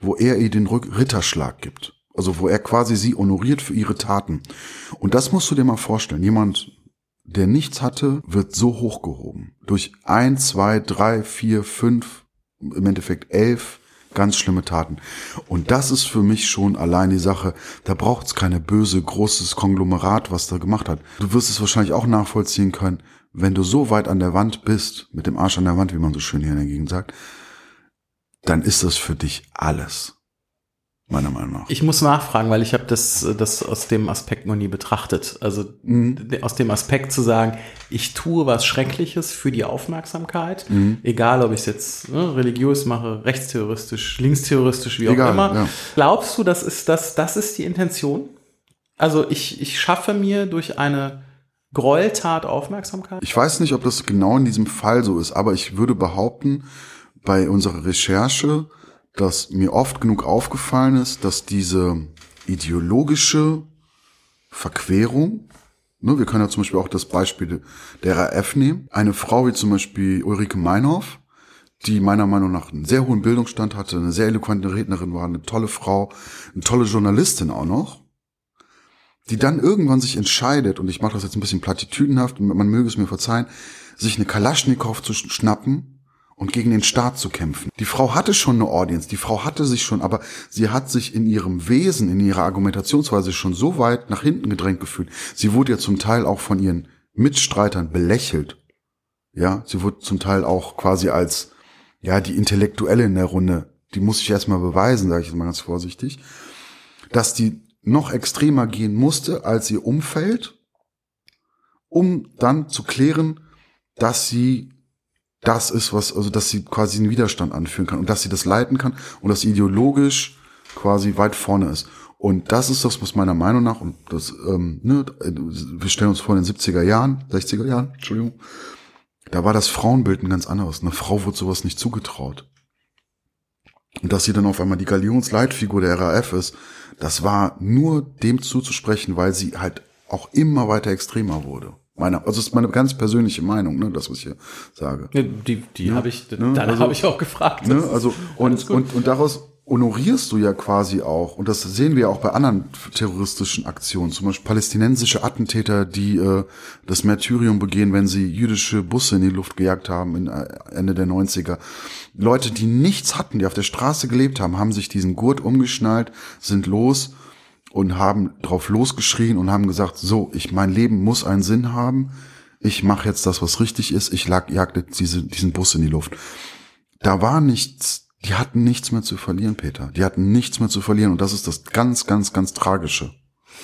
wo er ihr den Ritterschlag gibt. Also wo er quasi sie honoriert für ihre Taten. Und das musst du dir mal vorstellen. Jemand, der nichts hatte, wird so hochgehoben. Durch ein, zwei, drei, vier, fünf, im Endeffekt elf ganz schlimme Taten. Und das ist für mich schon allein die Sache, da braucht es keine böse, großes Konglomerat, was da gemacht hat. Du wirst es wahrscheinlich auch nachvollziehen können, wenn du so weit an der Wand bist, mit dem Arsch an der Wand, wie man so schön hier in der Gegend sagt, dann ist das für dich alles. Meiner Meinung nach. Ich muss nachfragen, weil ich habe das, das aus dem Aspekt noch nie betrachtet. Also mhm. aus dem Aspekt zu sagen, ich tue was Schreckliches für die Aufmerksamkeit, mhm. egal ob ich es jetzt ne, religiös mache, rechtsterroristisch, linksterroristisch, wie auch egal, immer. Ja. Glaubst du, das ist das, das ist die Intention? Also ich, ich schaffe mir durch eine Gräueltat Aufmerksamkeit? Ich weiß nicht, ob das genau in diesem Fall so ist, aber ich würde behaupten, bei unserer Recherche, dass mir oft genug aufgefallen ist, dass diese ideologische Verquerung, ne, wir können ja zum Beispiel auch das Beispiel der RAF nehmen, eine Frau wie zum Beispiel Ulrike Meinhoff, die meiner Meinung nach einen sehr hohen Bildungsstand hatte, eine sehr eloquente Rednerin war, eine tolle Frau, eine tolle Journalistin auch noch, die dann irgendwann sich entscheidet, und ich mache das jetzt ein bisschen platitüdenhaft, man möge es mir verzeihen, sich eine Kalaschnikow zu schnappen und gegen den Staat zu kämpfen. Die Frau hatte schon eine Audience, die Frau hatte sich schon, aber sie hat sich in ihrem Wesen, in ihrer Argumentationsweise schon so weit nach hinten gedrängt gefühlt. Sie wurde ja zum Teil auch von ihren Mitstreitern belächelt. Ja, sie wurde zum Teil auch quasi als, ja, die Intellektuelle in der Runde. Die muss ich erstmal beweisen, sage ich jetzt mal ganz vorsichtig. Dass die noch extremer gehen musste als ihr Umfeld, um dann zu klären, dass sie das ist, was, also dass sie quasi einen Widerstand anführen kann und dass sie das leiten kann und dass sie ideologisch quasi weit vorne ist. Und das ist das, was meiner Meinung nach, und das, ähm, ne, wir stellen uns vor in den 70er Jahren, 60er Jahren, Entschuldigung, da war das Frauenbild ein ganz anderes. Eine Frau wurde sowas nicht zugetraut. Und dass sie dann auf einmal die Galionsleitfigur der RAF ist, das war nur dem zuzusprechen, weil sie halt auch immer weiter extremer wurde. Meine, also das ist meine ganz persönliche Meinung, ne, das was ich hier sage. Die, die ja, habe ich, ne, danach also, habe ich auch gefragt. Ne, also und, und und daraus honorierst du ja quasi auch, und das sehen wir auch bei anderen terroristischen Aktionen, zum Beispiel palästinensische Attentäter, die äh, das Märtyrium begehen, wenn sie jüdische Busse in die Luft gejagt haben in äh, Ende der 90er. Leute, die nichts hatten, die auf der Straße gelebt haben, haben sich diesen Gurt umgeschnallt, sind los und haben drauf losgeschrien und haben gesagt, so, ich mein Leben muss einen Sinn haben. Ich mache jetzt das, was richtig ist. Ich lag, jagte diese, diesen Bus in die Luft. Da war nichts die hatten nichts mehr zu verlieren, Peter. Die hatten nichts mehr zu verlieren und das ist das ganz, ganz, ganz Tragische.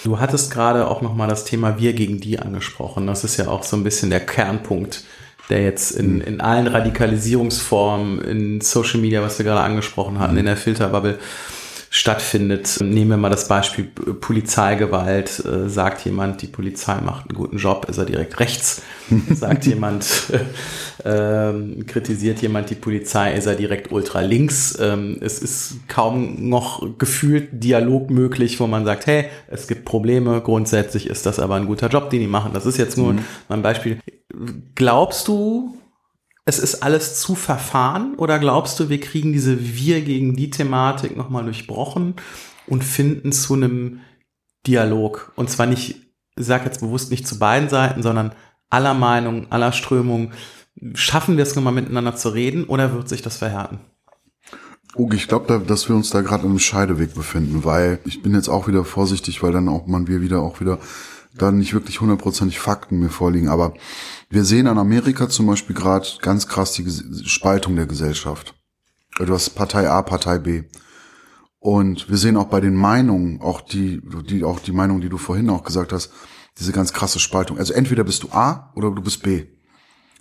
Du hattest gerade auch nochmal das Thema Wir gegen die angesprochen. Das ist ja auch so ein bisschen der Kernpunkt der jetzt in, in allen Radikalisierungsformen, in Social Media, was wir gerade angesprochen hatten, in der Filterbubble, stattfindet. Nehmen wir mal das Beispiel Polizeigewalt. Äh, sagt jemand, die Polizei macht einen guten Job, ist er direkt rechts. sagt jemand, äh, kritisiert jemand die Polizei, ist er direkt ultra links. Ähm, es ist kaum noch gefühlt Dialog möglich, wo man sagt, hey, es gibt Probleme. Grundsätzlich ist das aber ein guter Job, den die machen. Das ist jetzt nur mhm. ein Beispiel. Glaubst du, es ist alles zu verfahren oder glaubst du, wir kriegen diese Wir gegen die Thematik nochmal durchbrochen und finden zu einem Dialog? Und zwar nicht, ich sag jetzt bewusst nicht zu beiden Seiten, sondern aller Meinungen, aller Strömungen. Schaffen wir es nochmal miteinander zu reden oder wird sich das verhärten? Ich glaube, da, dass wir uns da gerade einem Scheideweg befinden, weil ich bin jetzt auch wieder vorsichtig, weil dann auch man wir wieder auch wieder da nicht wirklich hundertprozentig Fakten mir vorliegen, aber wir sehen an Amerika zum Beispiel gerade ganz krass die Spaltung der Gesellschaft. Du hast Partei A, Partei B. Und wir sehen auch bei den Meinungen, auch die, die, auch die Meinung, die du vorhin auch gesagt hast, diese ganz krasse Spaltung. Also entweder bist du A oder du bist B.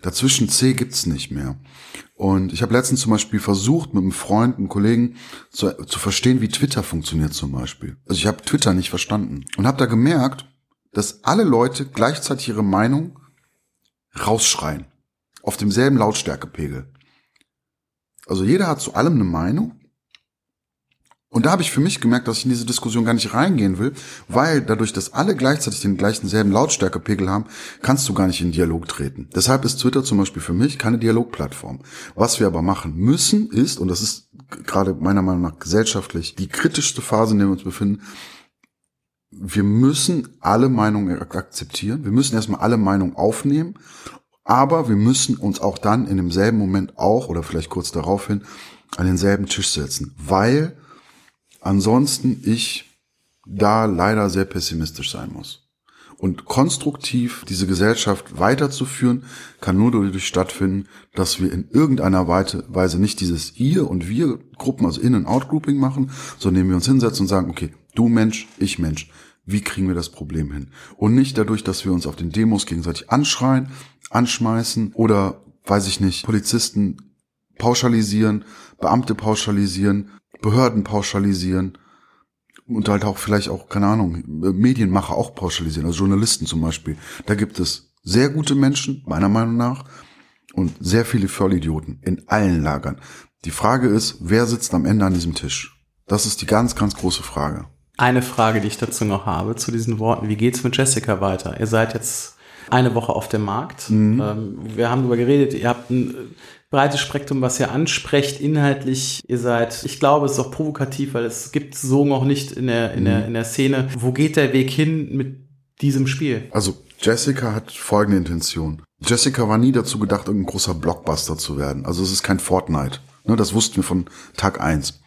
Dazwischen C gibt's nicht mehr. Und ich habe letztens zum Beispiel versucht, mit einem Freund, einem Kollegen zu, zu verstehen, wie Twitter funktioniert zum Beispiel. Also ich habe Twitter nicht verstanden und habe da gemerkt, dass alle Leute gleichzeitig ihre Meinung rausschreien. Auf demselben Lautstärkepegel. Also jeder hat zu allem eine Meinung. Und da habe ich für mich gemerkt, dass ich in diese Diskussion gar nicht reingehen will, weil dadurch, dass alle gleichzeitig den gleichen selben Lautstärkepegel haben, kannst du gar nicht in Dialog treten. Deshalb ist Twitter zum Beispiel für mich keine Dialogplattform. Was wir aber machen müssen, ist, und das ist gerade meiner Meinung nach gesellschaftlich die kritischste Phase, in der wir uns befinden, wir müssen alle Meinungen akzeptieren. Wir müssen erstmal alle Meinungen aufnehmen. Aber wir müssen uns auch dann in demselben Moment auch oder vielleicht kurz daraufhin an denselben Tisch setzen, weil ansonsten ich da leider sehr pessimistisch sein muss. Und konstruktiv diese Gesellschaft weiterzuführen, kann nur dadurch stattfinden, dass wir in irgendeiner Weise nicht dieses Ihr und Wir Gruppen, also In- und Out-Grouping machen, sondern wir uns hinsetzen und sagen, okay, du Mensch, ich Mensch, wie kriegen wir das Problem hin? Und nicht dadurch, dass wir uns auf den Demos gegenseitig anschreien, anschmeißen oder, weiß ich nicht, Polizisten pauschalisieren, Beamte pauschalisieren, Behörden pauschalisieren und halt auch vielleicht auch, keine Ahnung, Medienmacher auch pauschalisieren, also Journalisten zum Beispiel. Da gibt es sehr gute Menschen, meiner Meinung nach, und sehr viele Vollidioten in allen Lagern. Die Frage ist, wer sitzt am Ende an diesem Tisch? Das ist die ganz, ganz große Frage. Eine Frage, die ich dazu noch habe, zu diesen Worten. Wie geht's mit Jessica weiter? Ihr seid jetzt eine Woche auf dem Markt. Mhm. Ähm, wir haben darüber geredet, ihr habt ein breites Spektrum, was ihr ansprecht, inhaltlich. Ihr seid, ich glaube, es ist auch provokativ, weil es gibt so noch nicht in der, in der, mhm. in der Szene. Wo geht der Weg hin mit diesem Spiel? Also Jessica hat folgende Intention. Jessica war nie dazu gedacht, irgendein großer Blockbuster zu werden. Also es ist kein Fortnite. Ne, das wussten wir von Tag eins.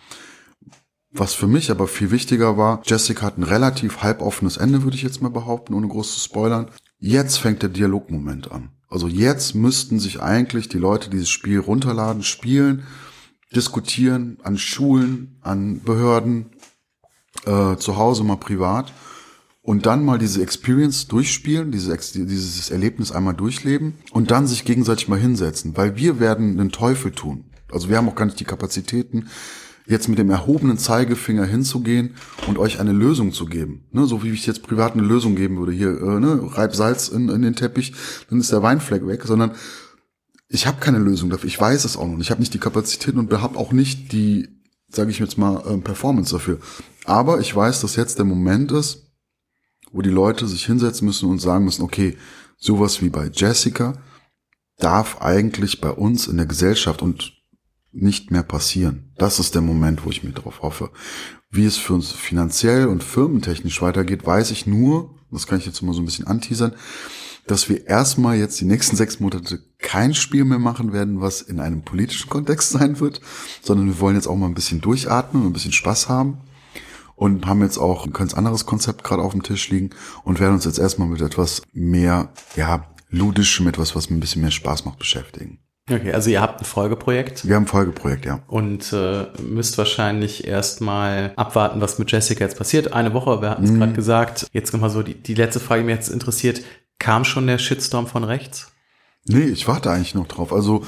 Was für mich aber viel wichtiger war, Jessica hat ein relativ halboffenes Ende, würde ich jetzt mal behaupten, ohne groß zu spoilern. Jetzt fängt der Dialogmoment an. Also jetzt müssten sich eigentlich die Leute dieses Spiel runterladen, spielen, diskutieren an Schulen, an Behörden, äh, zu Hause mal privat und dann mal diese Experience durchspielen, diese, dieses Erlebnis einmal durchleben und dann sich gegenseitig mal hinsetzen, weil wir werden den Teufel tun. Also wir haben auch gar nicht die Kapazitäten, jetzt mit dem erhobenen Zeigefinger hinzugehen und euch eine Lösung zu geben. Ne, so wie ich jetzt privat eine Lösung geben würde. Hier, äh, ne, reib Salz in, in den Teppich, dann ist der Weinfleck weg, sondern ich habe keine Lösung dafür. Ich weiß es auch noch. Ich habe nicht die Kapazitäten und habe auch nicht die, sage ich jetzt mal, äh, Performance dafür. Aber ich weiß, dass jetzt der Moment ist, wo die Leute sich hinsetzen müssen und sagen müssen, okay, sowas wie bei Jessica darf eigentlich bei uns in der Gesellschaft und nicht mehr passieren. Das ist der Moment, wo ich mir darauf hoffe. Wie es für uns finanziell und firmentechnisch weitergeht, weiß ich nur, das kann ich jetzt mal so ein bisschen anteasern, dass wir erstmal jetzt die nächsten sechs Monate kein Spiel mehr machen werden, was in einem politischen Kontext sein wird, sondern wir wollen jetzt auch mal ein bisschen durchatmen und ein bisschen Spaß haben und haben jetzt auch ein ganz anderes Konzept gerade auf dem Tisch liegen und werden uns jetzt erstmal mit etwas mehr, ja, ludischem, etwas, was mir ein bisschen mehr Spaß macht, beschäftigen. Okay, also ihr habt ein Folgeprojekt. Wir haben ein Folgeprojekt, ja. Und äh, müsst wahrscheinlich erstmal abwarten, was mit Jessica jetzt passiert. Eine Woche, wir hatten es mm. gerade gesagt. Jetzt nochmal so die, die letzte Frage, die mich jetzt interessiert. Kam schon der Shitstorm von rechts? Nee, ich warte eigentlich noch drauf. Also,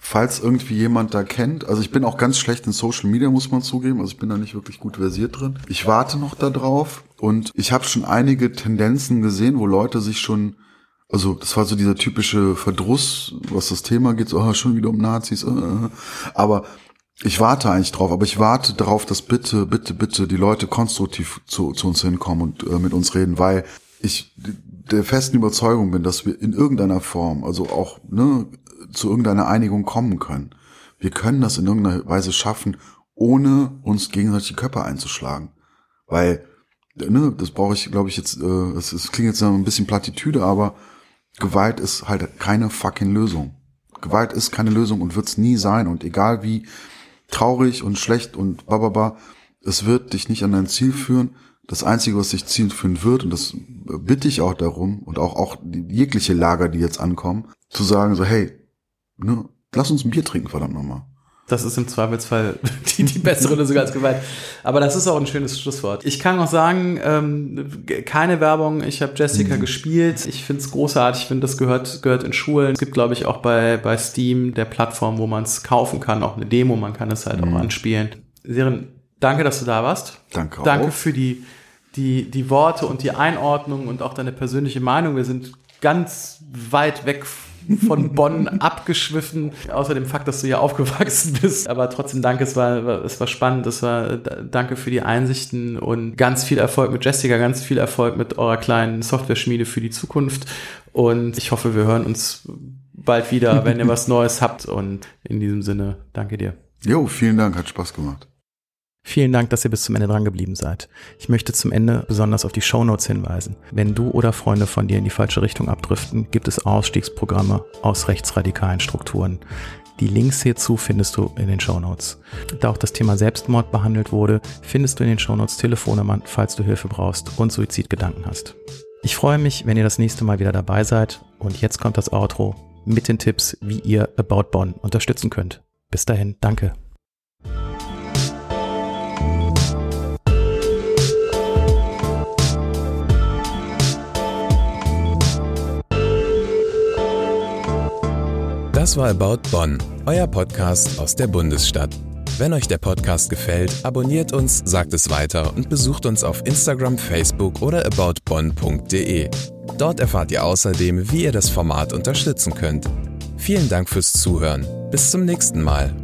falls irgendwie jemand da kennt, also ich bin auch ganz schlecht in Social Media, muss man zugeben. Also ich bin da nicht wirklich gut versiert drin. Ich warte noch da drauf und ich habe schon einige Tendenzen gesehen, wo Leute sich schon also das war so dieser typische Verdruss, was das Thema geht, so oh, schon wieder um Nazis. Äh, äh. Aber ich warte eigentlich drauf, aber ich warte darauf, dass bitte, bitte, bitte die Leute konstruktiv zu, zu uns hinkommen und äh, mit uns reden, weil ich der festen Überzeugung bin, dass wir in irgendeiner Form, also auch ne, zu irgendeiner Einigung kommen können. Wir können das in irgendeiner Weise schaffen, ohne uns gegenseitig die Köpfe einzuschlagen. Weil, ne, das brauche ich, glaube ich, jetzt, äh, das, das klingt jetzt ein bisschen Plattitüde, aber Gewalt ist halt keine fucking Lösung. Gewalt ist keine Lösung und wird's nie sein. Und egal wie traurig und schlecht und bababa, es wird dich nicht an dein Ziel führen. Das Einzige, was dich Ziel führen wird, und das bitte ich auch darum, und auch, auch jegliche Lager, die jetzt ankommen, zu sagen so, hey, ne, lass uns ein Bier trinken, verdammt nochmal. Das ist im Zweifelsfall die, die bessere Lösung als Gewalt. Aber das ist auch ein schönes Schlusswort. Ich kann noch sagen, ähm, keine Werbung. Ich habe Jessica mhm. gespielt. Ich finde es großartig. Ich finde, das gehört, gehört in Schulen. Es gibt, glaube ich, auch bei, bei Steam, der Plattform, wo man es kaufen kann, auch eine Demo. Man kann es halt mhm. auch anspielen. Seren, danke, dass du da warst. Danke auch. Danke für die, die, die Worte und die Einordnung und auch deine persönliche Meinung. Wir sind ganz weit weg von Bonn abgeschwiffen, außer dem Fakt, dass du hier aufgewachsen bist. Aber trotzdem danke, es war, es war spannend, es war, danke für die Einsichten und ganz viel Erfolg mit Jessica, ganz viel Erfolg mit eurer kleinen Software-Schmiede für die Zukunft. Und ich hoffe, wir hören uns bald wieder, wenn ihr was Neues habt. Und in diesem Sinne, danke dir. Jo, vielen Dank, hat Spaß gemacht. Vielen Dank, dass ihr bis zum Ende dran geblieben seid. Ich möchte zum Ende besonders auf die Shownotes hinweisen. Wenn du oder Freunde von dir in die falsche Richtung abdriften, gibt es Ausstiegsprogramme aus rechtsradikalen Strukturen. Die Links hierzu findest du in den Shownotes. Da auch das Thema Selbstmord behandelt wurde, findest du in den Shownotes Telefonnummern, falls du Hilfe brauchst und Suizidgedanken hast. Ich freue mich, wenn ihr das nächste Mal wieder dabei seid und jetzt kommt das Outro mit den Tipps, wie ihr About Bonn unterstützen könnt. Bis dahin, danke. Das war About Bonn, euer Podcast aus der Bundesstadt. Wenn euch der Podcast gefällt, abonniert uns, sagt es weiter und besucht uns auf Instagram, Facebook oder aboutbonn.de. Dort erfahrt ihr außerdem, wie ihr das Format unterstützen könnt. Vielen Dank fürs Zuhören. Bis zum nächsten Mal.